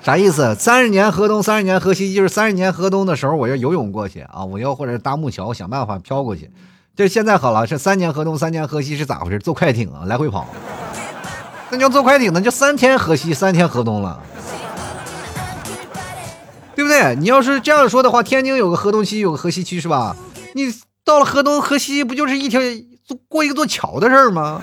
啥意思？三十年河东，三十年河西，就是三十年河东的时候，我要游泳过去啊，我要或者搭木桥，想办法漂过去。这现在好了，是三年河东，三年河西是咋回事？坐快艇啊，来回跑。那要坐快艇呢，就三天河西，三天河东了，对不对？你要是这样说的话，天津有个河东区，有个河西区，是吧？你到了河东河西，不就是一条过一个座桥的事儿吗？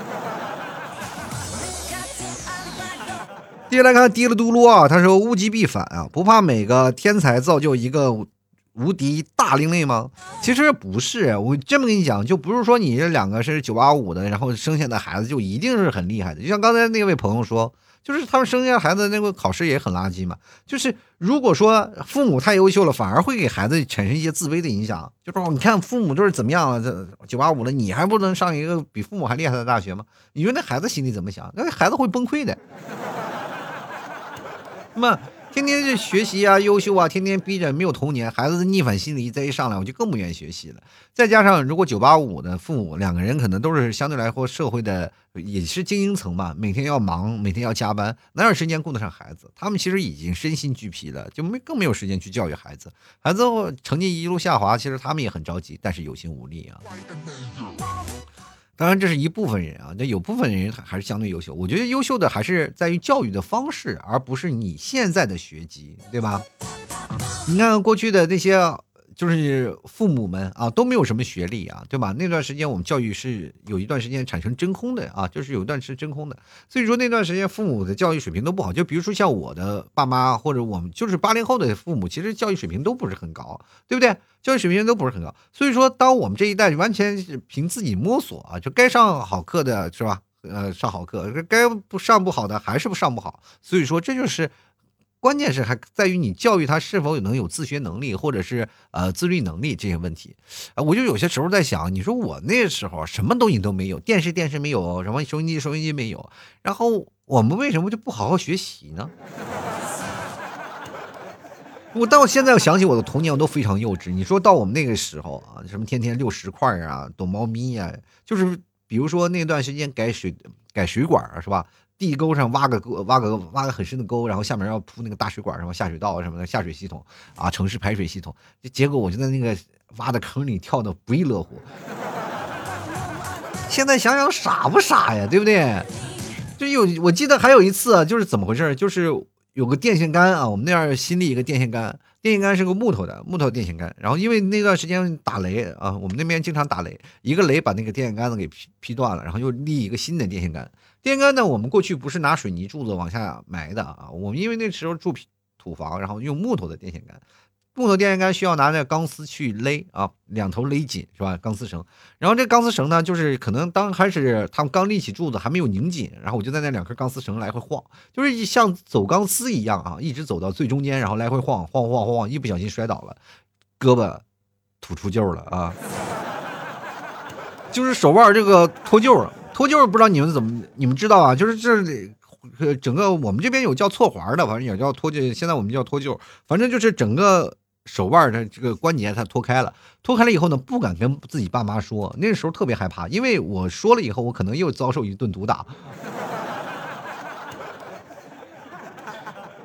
接下来看滴了嘟噜啊，他说物极必反啊，不怕每个天才造就一个。无敌大另类吗？其实不是，我这么跟你讲，就不是说你这两个是九八五的，然后生下的孩子就一定是很厉害的。就像刚才那位朋友说，就是他们生下孩子那个考试也很垃圾嘛。就是如果说父母太优秀了，反而会给孩子产生一些自卑的影响。就说你看父母都是怎么样了，这九八五了，你还不能上一个比父母还厉害的大学吗？你说那孩子心里怎么想？那孩子会崩溃的。那么。天天就学习啊，优秀啊，天天逼着没有童年，孩子的逆反心理再一上来，我就更不愿意学习了。再加上如果九八五的父母两个人可能都是相对来说社会的也是精英层嘛，每天要忙，每天要加班，哪有时间顾得上孩子？他们其实已经身心俱疲了，就没更没有时间去教育孩子。孩子成绩一路下滑，其实他们也很着急，但是有心无力啊。当然，这是一部分人啊，那有部分人还是相对优秀。我觉得优秀的还是在于教育的方式，而不是你现在的学籍，对吧？你看过去的那些。就是父母们啊都没有什么学历啊，对吧？那段时间我们教育是有一段时间产生真空的啊，就是有一段是真空的。所以说那段时间父母的教育水平都不好。就比如说像我的爸妈或者我们就是八零后的父母，其实教育水平都不是很高，对不对？教育水平都不是很高。所以说，当我们这一代完全是凭自己摸索啊，就该上好课的是吧？呃，上好课，该不上不好的还是不上不好。所以说这就是。关键是还在于你教育他是否有能有自学能力，或者是呃自律能力这些问题。啊，我就有些时候在想，你说我那时候什么东西都没有，电视电视没有，什么收音机收音机没有，然后我们为什么就不好好学习呢？我到现在我想起我的童年，我都非常幼稚。你说到我们那个时候啊，什么天天遛石块啊，躲猫咪呀，就是比如说那段时间改水改水管啊，是吧？地沟上挖个沟，挖个挖个很深的沟，然后下面要铺那个大水管，什么下水道什么的下水系统啊，城市排水系统。结果我就在那个挖的坑里跳的不亦乐乎。现在想想傻不傻呀，对不对？就有我记得还有一次，就是怎么回事？就是有个电线杆啊，我们那儿新立一个电线杆，电线杆是个木头的木头电线杆。然后因为那段时间打雷啊，我们那边经常打雷，一个雷把那个电线杆子给劈劈断了，然后又立一个新的电线杆。电线杆呢？我们过去不是拿水泥柱子往下埋的啊，我们因为那时候住土房，然后用木头的电线杆，木头电线杆需要拿那钢丝去勒啊，两头勒紧是吧？钢丝绳，然后这钢丝绳呢，就是可能刚开始他们刚立起柱子还没有拧紧，然后我就在那两根钢丝绳来回晃，就是像走钢丝一样啊，一直走到最中间，然后来回晃晃晃晃，一不小心摔倒了，胳膊吐出臼了啊，就是手腕这个脱臼了。脱臼不知道你们怎么，你们知道啊？就是这呃，整个我们这边有叫错环的，反正也叫脱臼。现在我们叫脱臼，反正就是整个手腕的这个关节它脱开了。脱开了以后呢，不敢跟自己爸妈说，那时候特别害怕，因为我说了以后，我可能又遭受一顿毒打，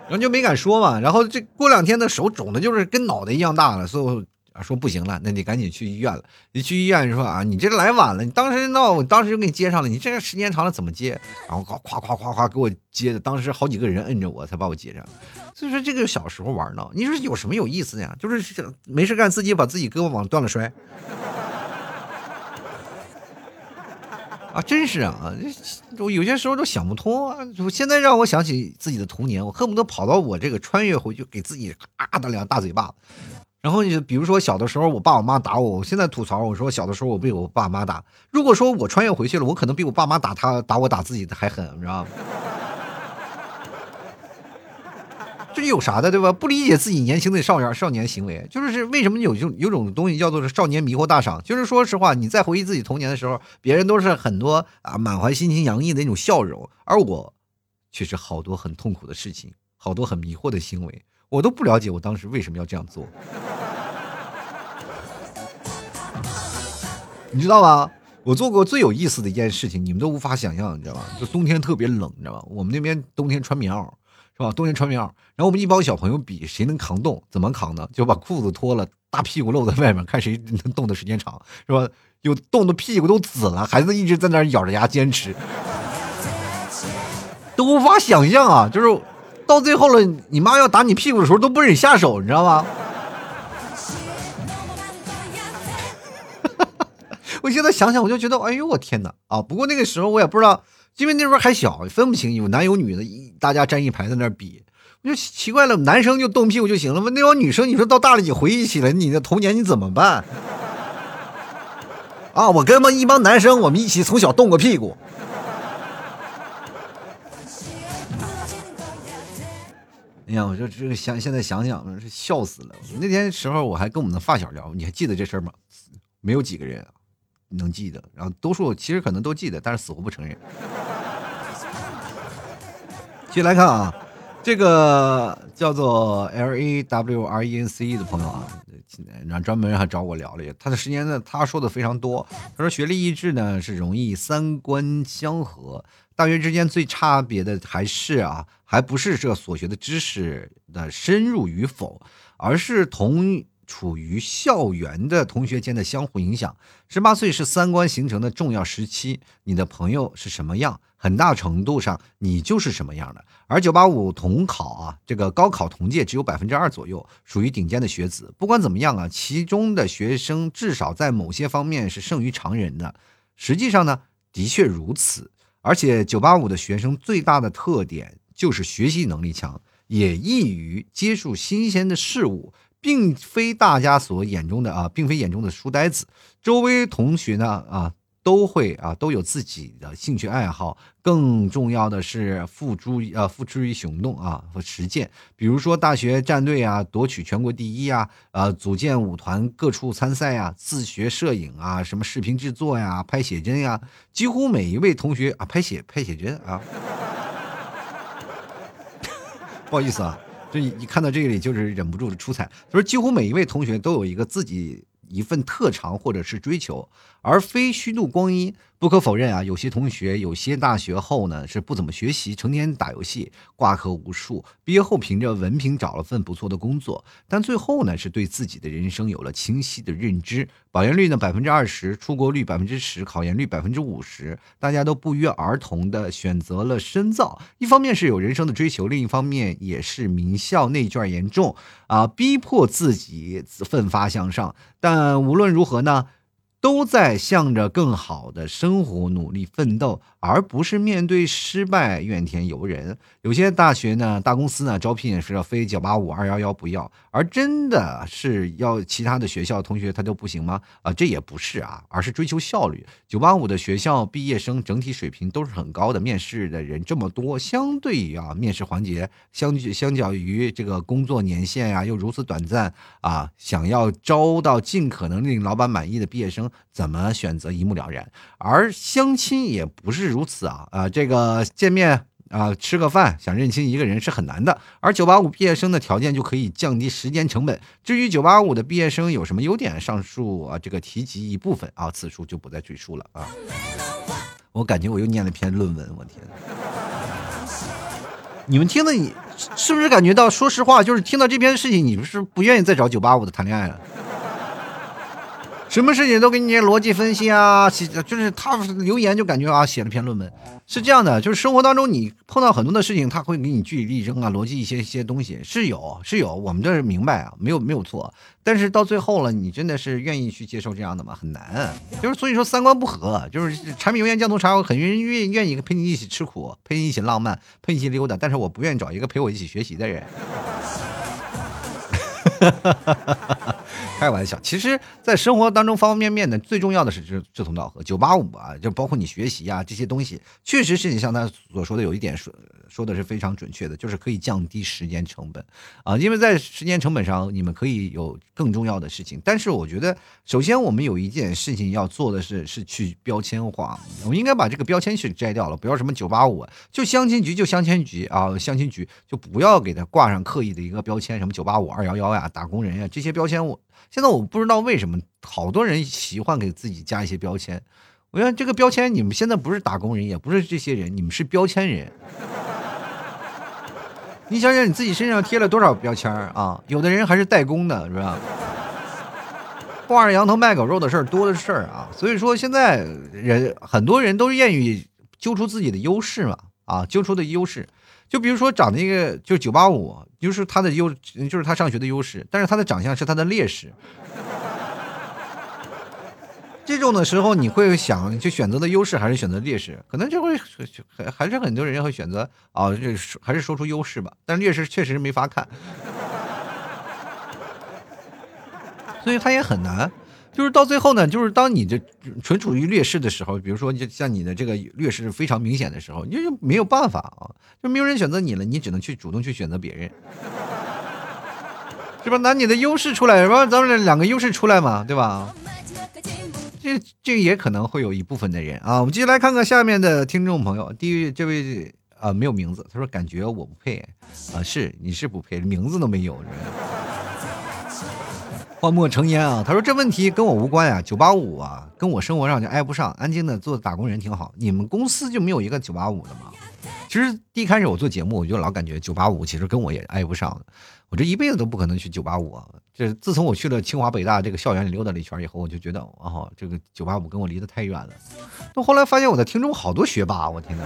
然后就没敢说嘛。然后这过两天的手肿的就是跟脑袋一样大了，所以说不行了，那你赶紧去医院了。你去医院你说啊，你这来晚了，你当时那我当时就给你接上了，你这个时间长了怎么接？然后夸夸夸夸夸给我接的，当时好几个人摁着我才把我接上。所以说这个小时候玩闹，你说有什么有意思的呀？就是没事干，自己把自己胳膊往断了摔。啊，真是啊，我有些时候都想不通啊。现在让我想起自己的童年，我恨不得跑到我这个穿越回去，给自己啊的两大嘴巴子。然后就比如说小的时候，我爸我妈打我，我现在吐槽我说小的时候我被我爸妈打。如果说我穿越回去了，我可能比我爸妈打他打我打自己的还狠，你知道吗？这有啥的，对吧？不理解自己年轻的少年少年行为，就是是为什么有种有种东西叫做少年迷惑大赏？就是说实话，你在回忆自己童年的时候，别人都是很多啊满怀心情洋溢的那种笑容，而我却是好多很痛苦的事情，好多很迷惑的行为，我都不了解我当时为什么要这样做。你知道吗？我做过最有意思的一件事情，你们都无法想象，你知道吗？就冬天特别冷，你知道吗？我们那边冬天穿棉袄。是吧？冬天穿棉袄，然后我们一帮小朋友比谁能扛冻，怎么扛呢？就把裤子脱了，大屁股露在外面，看谁能冻的时间长，是吧？有冻的屁股都紫了，孩子一直在那咬着牙坚持，都无法想象啊！就是到最后了，你妈要打你屁股的时候都不忍下手，你知道吗？我现在想想，我就觉得，哎呦我天哪啊！不过那个时候我也不知道。因为那时候还小，分不清有男有女的，一大家站一排在那比，我就奇怪了，男生就动屁股就行了吗？那帮女生，你说到大了你回忆起来你的童年你怎么办？啊，我跟们一帮男生，我们一起从小动过屁股。哎呀，我就这个想现在想想是笑死了。那天时候我还跟我们的发小聊，你还记得这事儿吗？没有几个人。能记得，然后多数其实可能都记得，但是死活不承认。继续来看啊，这个叫做 L A W R E N C E 的朋友啊，然后专门还找我聊了，他的时间呢，他说的非常多。他说学历一致呢是容易三观相合，大学之间最差别的还是啊，还不是这所学的知识的深入与否，而是同。处于校园的同学间的相互影响，十八岁是三观形成的重要时期。你的朋友是什么样，很大程度上你就是什么样的。而九八五统考啊，这个高考同届只有百分之二左右，属于顶尖的学子。不管怎么样啊，其中的学生至少在某些方面是胜于常人的。实际上呢，的确如此。而且九八五的学生最大的特点就是学习能力强，也易于接触新鲜的事物。并非大家所眼中的啊，并非眼中的书呆子。周围同学呢啊，都会啊，都有自己的兴趣爱好。更重要的是付诸呃付诸于行动啊和实践。比如说大学战队啊，夺取全国第一啊，呃，组建舞团各处参赛啊，自学摄影啊，什么视频制作呀，拍写真呀，几乎每一位同学啊，拍写拍写真啊，不好意思啊。就你看到这里，就是忍不住的出彩。他说，几乎每一位同学都有一个自己一份特长或者是追求，而非虚度光阴。不可否认啊，有些同学有些大学后呢是不怎么学习，成天打游戏，挂科无数。毕业后凭着文凭找了份不错的工作，但最后呢是对自己的人生有了清晰的认知。保研率呢百分之二十，出国率百分之十，考研率百分之五十，大家都不约而同的选择了深造。一方面是有人生的追求，另一方面也是名校内卷严重啊，逼迫自己奋发向上。但无论如何呢？都在向着更好的生活努力奋斗，而不是面对失败怨天尤人。有些大学呢、大公司呢招聘也是要非九八五二幺幺不要，而真的是要其他的学校同学他都不行吗？啊，这也不是啊，而是追求效率。九八五的学校毕业生整体水平都是很高的，面试的人这么多，相对于啊。面试环节相相较于这个工作年限呀又如此短暂啊，想要招到尽可能令老板满意的毕业生。怎么选择一目了然，而相亲也不是如此啊啊！这个见面啊，吃个饭，想认清一个人是很难的。而九八五毕业生的条件就可以降低时间成本。至于九八五的毕业生有什么优点，上述啊这个提及一部分啊，此处就不再赘述了啊。我感觉我又念了篇论文，我天！你们听的你是不是感觉到？说实话，就是听到这篇事情，你们是不愿意再找九八五的谈恋爱了？什么事情都给你逻辑分析啊，就是他留言就感觉啊写了篇论文，是这样的，就是生活当中你碰到很多的事情，他会给你据理力争啊，逻辑一些一些东西是有是有，我们这明白啊，没有没有错，但是到最后了，你真的是愿意去接受这样的吗？很难，就是所以说三观不合，就是柴米油盐酱醋茶，我很愿愿愿意陪你一起吃苦，陪你一起浪漫，陪你一起溜达，但是我不愿意找一个陪我一起学习的人。开玩笑，其实，在生活当中方方面面的，最重要的是志志同道合。九八五啊，就包括你学习啊这些东西，确实是你像他所说的，有一点说说的是非常准确的，就是可以降低时间成本啊。因为在时间成本上，你们可以有更重要的事情。但是我觉得，首先我们有一件事情要做的是，是去标签化。我们应该把这个标签去摘掉了，不要什么九八五，就相亲局就相亲局啊，相亲局就不要给他挂上刻意的一个标签，什么九八五、二幺幺呀、打工人呀这些标签我。现在我不知道为什么好多人喜欢给自己加一些标签，我觉得这个标签你们现在不是打工人，也不是这些人，你们是标签人。你想想你自己身上贴了多少标签啊？有的人还是代工的，是吧？挂着羊头卖狗肉的事儿多的是啊。所以说现在人很多人都愿意揪出自己的优势嘛，啊，揪出的优势。就比如说长那个就是九八五，就是他的优，就是他上学的优势，但是他的长相是他的劣势。这种的时候，你会想，就选择的优势还是选择劣势？可能就会还还是很多人会选择啊，这还是说出优势吧。但是劣势确实没法看，所以他也很难。就是到最后呢，就是当你这纯处于劣势的时候，比如说就像你的这个劣势非常明显的时候，你就没有办法啊，就没有人选择你了，你只能去主动去选择别人，是吧？拿你的优势出来，是吧？咱们两个优势出来嘛，对吧？这这也可能会有一部分的人啊。我们继续来看看下面的听众朋友，第一这位啊没有名字，他说感觉我不配啊，是你是不配，名字都没有。幻墨成烟啊！他说这问题跟我无关呀，九八五啊，跟我生活上就挨不上。安静的做打工人挺好。你们公司就没有一个九八五的吗？其实第一开始我做节目，我就老感觉九八五其实跟我也挨不上。我这一辈子都不可能去九八五啊。这自从我去了清华北大这个校园里溜达了一圈以后，我就觉得哦，这个九八五跟我离得太远了。到后来发现我的听众好多学霸，我天哪！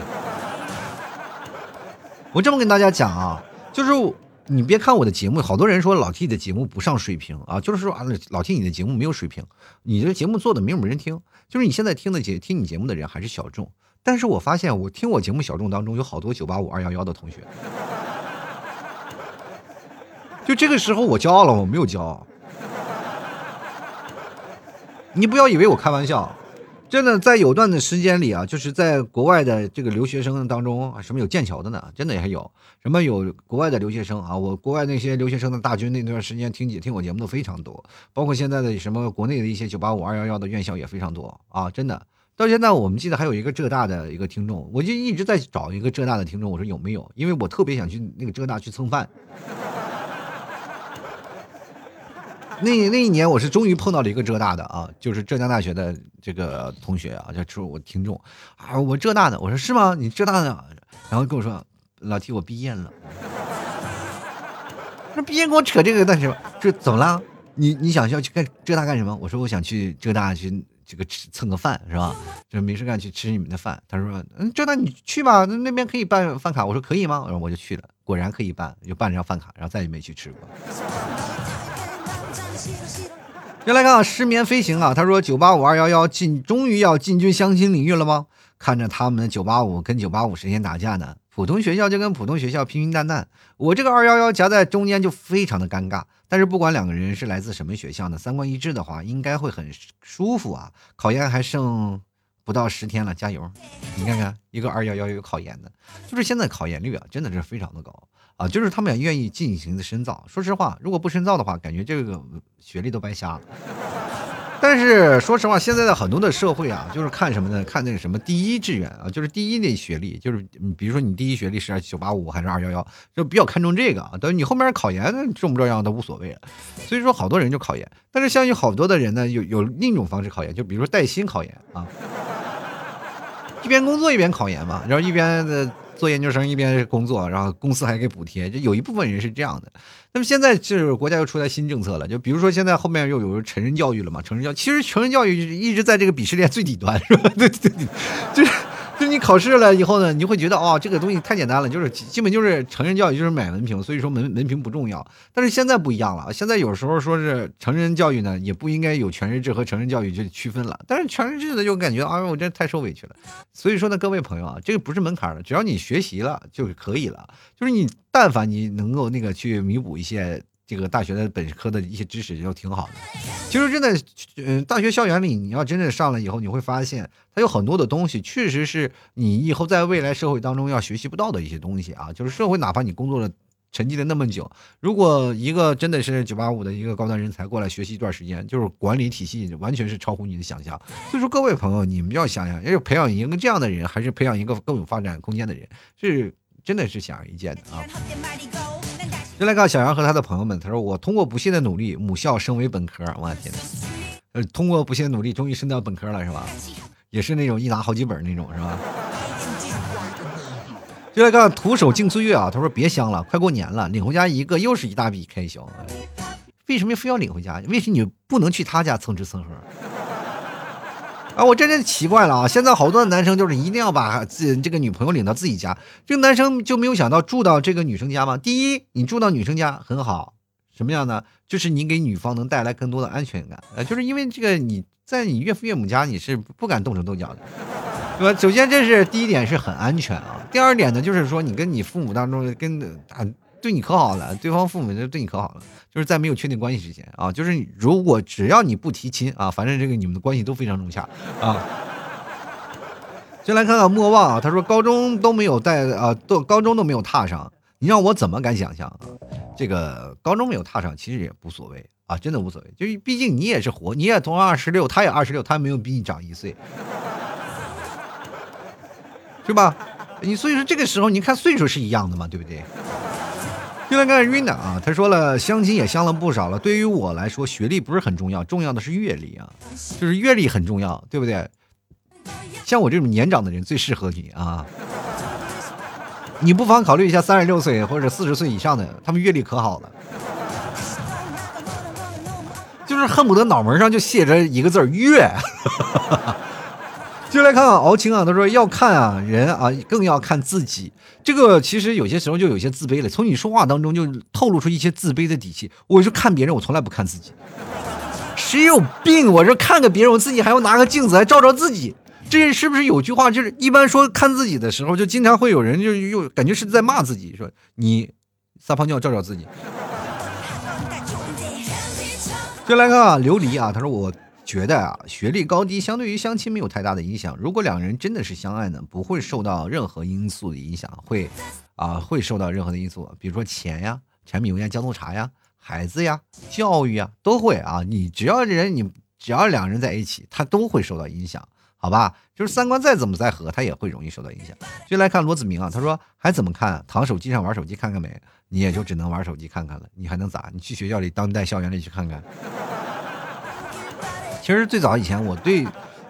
我这么跟大家讲啊，就是。你别看我的节目，好多人说老 T 的节目不上水平啊，就是说啊，老 T 你的节目没有水平，你这节目做的没有人听，就是你现在听的节听你节目的人还是小众。但是我发现我听我节目小众当中有好多九八五二幺幺的同学，就这个时候我骄傲了，我没有骄傲，你不要以为我开玩笑。真的在有段的时间里啊，就是在国外的这个留学生当中，什么有剑桥的呢？真的也还有什么有国外的留学生啊？我国外那些留学生的大军那段时间听节听我节目的非常多，包括现在的什么国内的一些九八五二幺幺的院校也非常多啊！真的，到现在我们记得还有一个浙大的一个听众，我就一直在找一个浙大的听众，我说有没有？因为我特别想去那个浙大去蹭饭。那那一年，我是终于碰到了一个浙大的啊，就是浙江大学的这个同学啊，就是我听众啊，我浙大的，我说是吗？你浙大的，然后跟我说，老提我毕业了，那毕业跟我扯这个干什么？这怎么了？你你想要去干浙大干什么？我说我想去浙大去这个吃蹭个饭是吧？就没事干去吃你们的饭。他说嗯，浙大你去吧，那那边可以办饭卡。我说可以吗？然后我就去了，果然可以办，就办了张饭卡，然后再也没去吃过。先来看啊，失眠飞行啊，他说九八五二幺幺进，终于要进军相亲领域了吗？看着他们九八五跟九八五神仙打架呢，普通学校就跟普通学校平平淡淡，我这个二幺幺夹在中间就非常的尴尬。但是不管两个人是来自什么学校呢，三观一致的话，应该会很舒服啊。考研还剩不到十天了，加油！你看看，一个二幺幺一个考研的，就是现在考研率啊，真的是非常的高。啊，就是他们也愿意进行的深造。说实话，如果不深造的话，感觉这个学历都白瞎了。但是说实话，现在的很多的社会啊，就是看什么呢？看那个什么第一志愿啊，就是第一那学历，就是比如说你第一学历是九八五还是二幺幺，就比较看重这个啊。等你后面考研重不重要都无所谓了。所以说，好多人就考研。但是像有好多的人呢，有有另一种方式考研，就比如说带薪考研啊，一边工作一边考研嘛，然后一边的。做研究生一边工作，然后公司还给补贴，就有一部分人是这样的。那么现在就是国家又出台新政策了，就比如说现在后面又有成人教育了嘛，成人教其实成人教育一直在这个鄙视链最底端，是吧？对对对，就是。你考试了以后呢，你就会觉得哦，这个东西太简单了，就是基本就是成人教育就是买文凭，所以说门门凭不重要。但是现在不一样了，现在有时候说是成人教育呢，也不应该有全日制和成人教育就区分了。但是全日制的就感觉啊，我这太受委屈了。所以说呢，各位朋友啊，这个不是门槛了，只要你学习了就可以了。就是你但凡你能够那个去弥补一些。这个大学的本科的一些知识就挺好的，其实真的，嗯，大学校园里你要真正上了以后，你会发现它有很多的东西，确实是你以后在未来社会当中要学习不到的一些东西啊。就是社会哪怕你工作了沉寂了那么久，如果一个真的是九八五的一个高端人才过来学习一段时间，就是管理体系完全是超乎你的想象。所以说，各位朋友，你们要想想，要是培养一个这样的人，还是培养一个更有发展空间的人，是真的是显而易见的啊。就来看小杨和他的朋友们，他说：“我通过不懈的努力，母校升为本科。我天呐，呃，通过不懈努力，终于升到本科了，是吧？也是那种一拿好几本那种，是吧？” 就来看徒手敬岁月啊，他说：“别香了，快过年了，领回家一个又是一大笔开销。为什么非要领回家？为什么你不能去他家蹭吃蹭喝？”啊，我真是奇怪了啊！现在好多的男生就是一定要把自己这个女朋友领到自己家，这个男生就没有想到住到这个女生家吗？第一，你住到女生家很好，什么样呢？就是你给女方能带来更多的安全感，呃，就是因为这个你在你岳父岳母家你是不敢动手动脚的，对吧？首先这是第一点是很安全啊，第二点呢就是说你跟你父母当中跟啊。对你可好了，对方父母就对你可好了，就是在没有确定关系之前啊，就是如果只要你不提亲啊，反正这个你们的关系都非常融洽啊。先来看看莫忘啊，他说高中都没有带啊，都高中都没有踏上，你让我怎么敢想象啊？这个高中没有踏上其实也无所谓啊，真的无所谓，就是毕竟你也是活，你也同样二十六，他也二十六，他没有比你长一岁，是吧？你所以说这个时候你看岁数是一样的嘛，对不对？就来看 Rina 啊，他说了，相亲也相了不少了。对于我来说，学历不是很重要，重要的是阅历啊，就是阅历很重要，对不对？像我这种年长的人最适合你啊。你不妨考虑一下三十六岁或者四十岁以上的，他们阅历可好了，就是恨不得脑门上就写着一个字儿“阅”。就来看看敖青啊，他说要看啊人啊，更要看自己。这个其实有些时候就有些自卑了，从你说话当中就透露出一些自卑的底气。我是看别人，我从来不看自己。谁有病？我这看个别人，我自己还要拿个镜子来照照自己。这是不是有句话，就是一般说看自己的时候，就经常会有人就又感觉是在骂自己，说你撒泡尿照照自己。就来看啊，琉璃啊，他说我。觉得啊，学历高低相对于相亲没有太大的影响。如果两个人真的是相爱呢，不会受到任何因素的影响，会啊会受到任何的因素，比如说钱呀、柴米油盐酱醋茶呀、孩子呀、教育呀，都会啊。你只要人你只要两人在一起，他都会受到影响，好吧？就是三观再怎么再合，他也会容易受到影响。就来看罗子明啊，他说还怎么看？躺手机上玩手机看看没？你也就只能玩手机看看了，你还能咋？你去学校里当代校园里去看看。其实最早以前，我对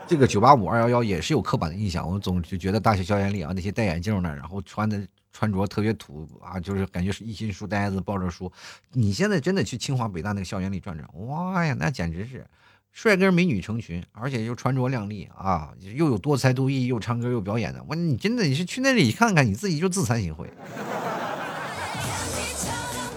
这个九八五二幺幺也是有刻板的印象。我总就觉得大学校园里啊，那些戴眼镜的，然后穿的穿着特别土啊，就是感觉是一心书呆子抱着书。你现在真的去清华北大那个校园里转转，哇呀，那简直是帅哥美女成群，而且又穿着靓丽啊，又有多才多艺，又唱歌又表演的。我你真的你是去那里看看，你自己就自惭形秽。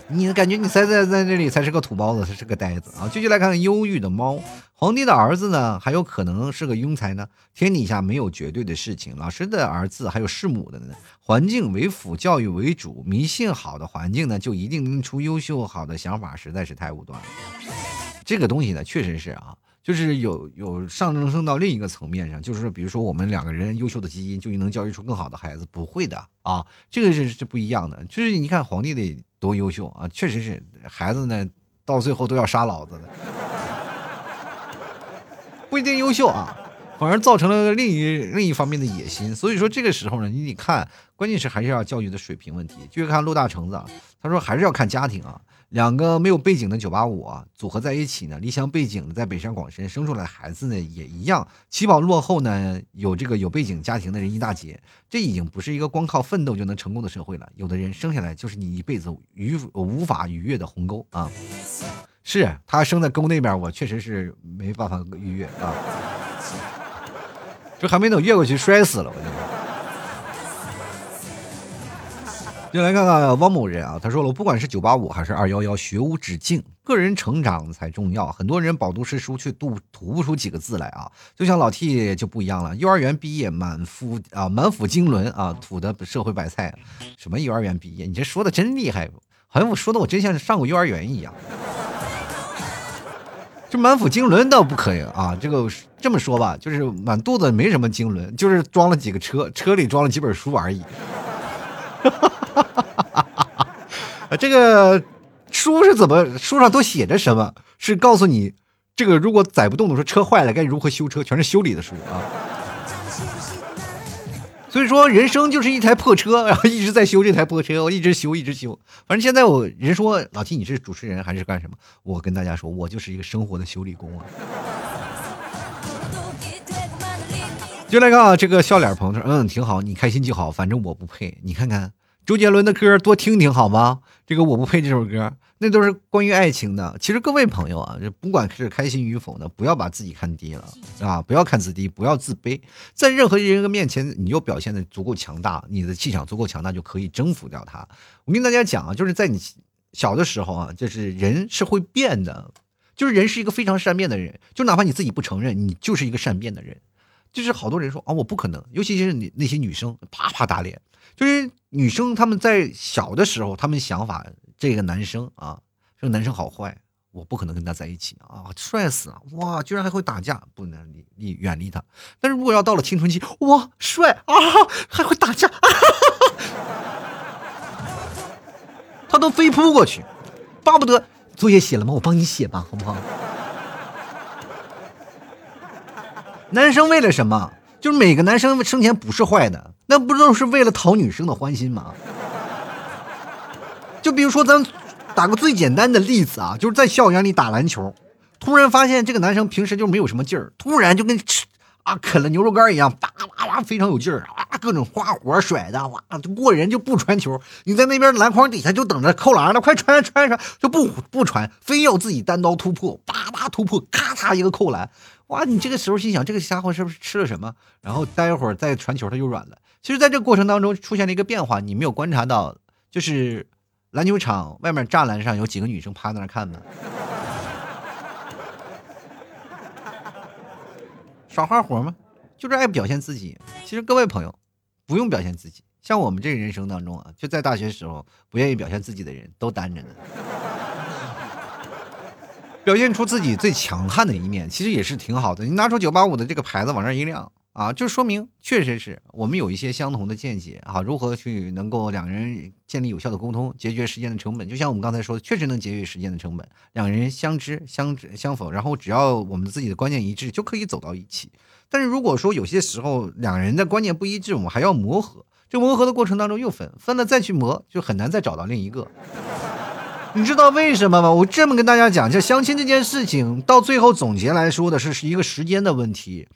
你感觉你才在在这里才是个土包子，才是个呆子啊！继续来看看忧郁的猫。皇帝的儿子呢，还有可能是个庸才呢。天底下没有绝对的事情，老师的儿子还有弑母的呢。环境为辅，教育为主，迷信好的环境呢，就一定能出优秀好的想法，实在是太武断了。这个东西呢，确实是啊，就是有有上升到另一个层面上，就是，比如说我们两个人优秀的基因就能教育出更好的孩子，不会的啊，这个是是不一样的。就是你看皇帝的多优秀啊，确实是孩子呢，到最后都要杀老子的。不一定优秀啊，反而造成了另一另一方面的野心。所以说这个时候呢，你得看，关键是还是要教育的水平问题。就看陆大橙子，他说还是要看家庭啊。两个没有背景的九八五啊，组合在一起呢，离乡背景的在北上广深生出来的孩子呢，也一样，起跑落后呢，有这个有背景家庭的人一大截。这已经不是一个光靠奋斗就能成功的社会了。有的人生下来就是你一辈子逾无法逾越的鸿沟啊！是他生在沟那边，我确实是没办法逾越啊。这还没等越过去，摔死了，我就。就来看看汪某人啊，他说了，不管是九八五还是二幺幺，学无止境，个人成长才重要。很多人饱读诗书却读吐不出几个字来啊。就像老 T 就不一样了，幼儿园毕业满腹啊满腹经纶啊，吐的社会白菜。什么幼儿园毕业？你这说的真厉害，好像我说的我真像是上过幼儿园一样。这满腹经纶倒不可以啊，这个这么说吧，就是满肚子没什么经纶，就是装了几个车，车里装了几本书而已。这个书是怎么？书上都写着什么？是告诉你，这个如果载不动的时候，车坏了该如何修车，全是修理的书啊。所以说，人生就是一台破车，然后一直在修这台破车，我一直修，一直修。反正现在我人说老七，你是主持人还是干什么？我跟大家说，我就是一个生活的修理工啊。就来看啊，这个笑脸朋友说，嗯，挺好，你开心就好，反正我不配。你看看。周杰伦的歌多听听好吗？这个我不配这首歌，那都是关于爱情的。其实各位朋友啊，不管是开心与否呢，不要把自己看低了啊，不要看自低，不要自卑，在任何一个人的面前，你就表现的足够强大，你的气场足够强大，就可以征服掉他。我跟大家讲啊，就是在你小的时候啊，就是人是会变的，就是人是一个非常善变的人，就哪怕你自己不承认，你就是一个善变的人。就是好多人说啊，我不可能，尤其是你那些女生，啪啪打脸。就是女生她们在小的时候，她们想法，这个男生啊，这个男生好坏，我不可能跟他在一起啊，帅死了，哇，居然还会打架，不能离离远离他。但是如果要到了青春期，哇，帅啊，还会打架，啊、哈哈他都飞扑过去，巴不得作业写了吗？我帮你写吧，好不好？男生为了什么？就是每个男生生前不是坏的，那不都是为了讨女生的欢心吗？就比如说，咱打个最简单的例子啊，就是在校园里打篮球，突然发现这个男生平时就没有什么劲儿，突然就跟啊啃了牛肉干一样，叭叭叭非常有劲儿啊，各种花活甩的哇，就过人就不传球，你在那边篮筐底下就等着扣篮了，快传传传，就不不传，非要自己单刀突破，叭叭突破，咔嚓一个扣篮。哇，你这个时候心想，这个家伙是不是吃了什么？然后待会儿再传球，他就软了。其实，在这个过程当中出现了一个变化，你没有观察到，就是篮球场外面栅栏上有几个女生趴在那看呢？耍花活吗？就是爱表现自己。其实各位朋友，不用表现自己。像我们这个人生当中啊，就在大学时候不愿意表现自己的人都单着呢。表现出自己最强悍的一面，其实也是挺好的。你拿出九八五的这个牌子往这一亮啊，就说明确实是我们有一些相同的见解啊。如何去能够两人建立有效的沟通，节约时间的成本？就像我们刚才说的，确实能节约时间的成本。两人相知相知相否，然后只要我们自己的观念一致，就可以走到一起。但是如果说有些时候两人的观念不一致，我们还要磨合。这磨合的过程当中又分分了，再去磨，就很难再找到另一个。你知道为什么吗？我这么跟大家讲，就相亲这件事情，到最后总结来说的是是一个时间的问题。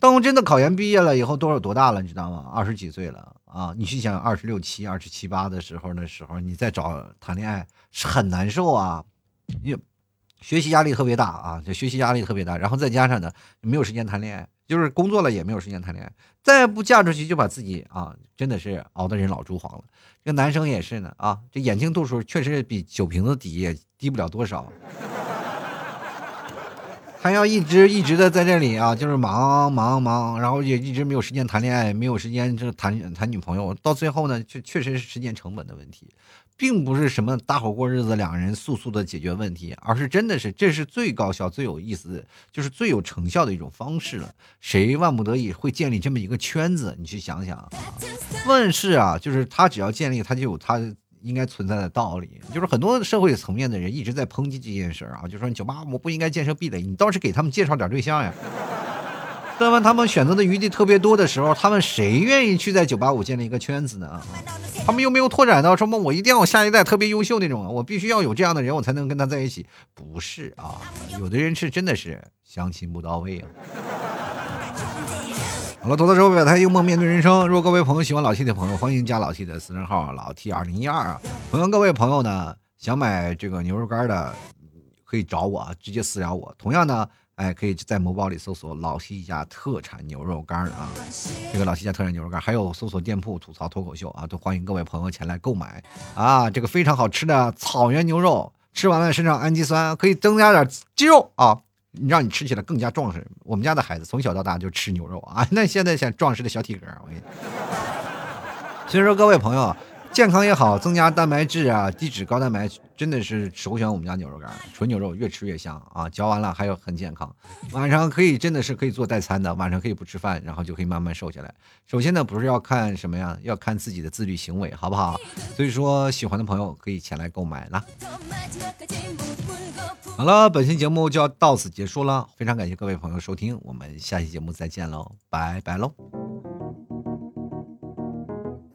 当真的考研毕业了以后，多少多大了？你知道吗？二十几岁了啊！你去想二十六七、二十七八的时候，那时候你再找谈恋爱是很难受啊，你学习压力特别大啊，这学习压力特别大，然后再加上呢，没有时间谈恋爱，就是工作了也没有时间谈恋爱，再不嫁出去就把自己啊，真的是熬得人老珠黄了。这男生也是呢啊，这眼睛度数确实比酒瓶子底也低不了多少，还要一直一直的在这里啊，就是忙忙忙，然后也一直没有时间谈恋爱，没有时间就谈谈女朋友，到最后呢，确确实是时间成本的问题。并不是什么搭伙过日子，两个人速速的解决问题，而是真的是这是最高效、最有意思，就是最有成效的一种方式了。谁万不得已会建立这么一个圈子？你去想想，问世啊，就是他只要建立，他就有他应该存在的道理。就是很多社会层面的人一直在抨击这件事儿啊，就说你酒吧我不应该建设壁垒，你倒是给他们介绍点对象呀。当他们选择的余地特别多的时候，他们谁愿意去在九八五建立一个圈子呢？他们又没有拓展到什么，我一定要下一代特别优秀那种，我必须要有这样的人，我才能跟他在一起。不是啊，有的人是真的是相亲不到位啊。好了，多多说表态，幽默面对人生。如果各位朋友喜欢老 T 的朋友，欢迎加老 T 的私人号老 T 二零一二啊。同样，各位朋友呢，想买这个牛肉干的，可以找我，直接私聊我。同样呢。哎，可以在某宝里搜索“老 T 家特产牛肉干啊，这个老 T 家特产牛肉干，还有搜索店铺吐槽脱口秀啊，都欢迎各位朋友前来购买啊。这个非常好吃的草原牛肉，吃完了身上氨基酸可以增加点肌肉啊，让你吃起来更加壮实。我们家的孩子从小到大就吃牛肉啊，那现在像壮实的小体格，我跟你。所以说，各位朋友。健康也好，增加蛋白质啊，低脂高蛋白，真的是首选我们家牛肉干，纯牛肉越吃越香啊！嚼完了还有很健康，晚上可以真的是可以做代餐的，晚上可以不吃饭，然后就可以慢慢瘦下来。首先呢，不是要看什么呀，要看自己的自律行为，好不好？所以说，喜欢的朋友可以前来购买啦。好了，本期节目就要到此结束了，非常感谢各位朋友收听，我们下期节目再见喽，拜拜喽。